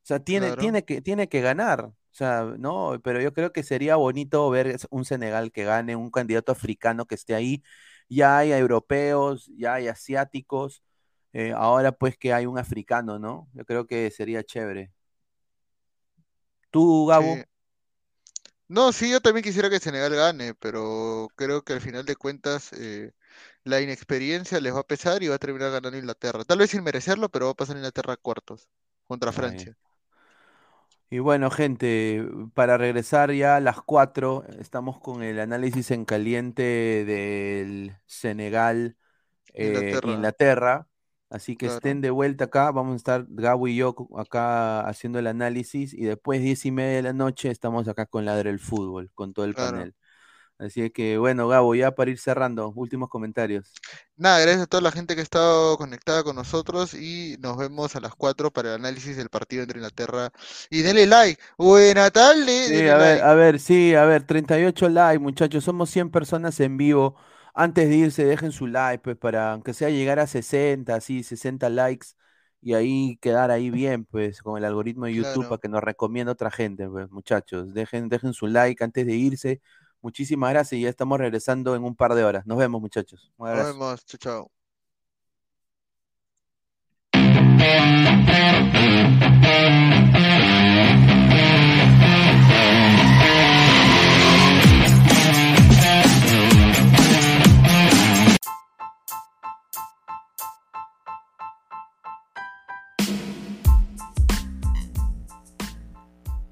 O sea, tiene, Claro. tiene que, tiene que ganar. O sea, no, pero yo creo que sería bonito ver un Senegal que gane, un candidato africano que esté ahí. Ya hay europeos, ya hay asiáticos. eh, ahora pues que hay un africano, ¿no? Yo creo que sería chévere. ¿Tú, Gabo? Sí. No, sí, yo también quisiera que Senegal gane, pero creo que al final de cuentas eh, la inexperiencia les va a pesar y va a terminar ganando Inglaterra. Tal vez sin merecerlo, pero va a pasar Inglaterra a cuartos contra. Francia. Y bueno, gente, para regresar ya a las 4, estamos con el análisis en caliente del Senegal, eh, Inglaterra. Inglaterra. Así que Claro. estén de vuelta acá. Vamos a estar Gabo y yo acá haciendo el análisis. Y después, diez y media de la noche, estamos acá con Ladre el Fútbol, con todo el Claro. panel. Así que bueno, Gabo, ya para ir cerrando, últimos comentarios. Nada, gracias a toda la gente que ha estado conectada con nosotros y nos vemos a las 4 para el análisis del partido entre Inglaterra. Y denle like. Buena tarde. Sí, denle a ver, like. a ver, sí, a ver, 38 likes, muchachos, somos 100 personas en vivo. Antes de irse, dejen su like, pues, para aunque sea llegar a 60, así, 60 likes, y ahí quedar ahí bien, pues, con el algoritmo de YouTube Claro. para que nos recomiende otra gente, pues, muchachos. Dejen, dejen su like antes de irse. Muchísimas gracias y ya estamos regresando en un par de horas. Nos vemos, muchachos. Un Nos abrazo. vemos. Chao, chao.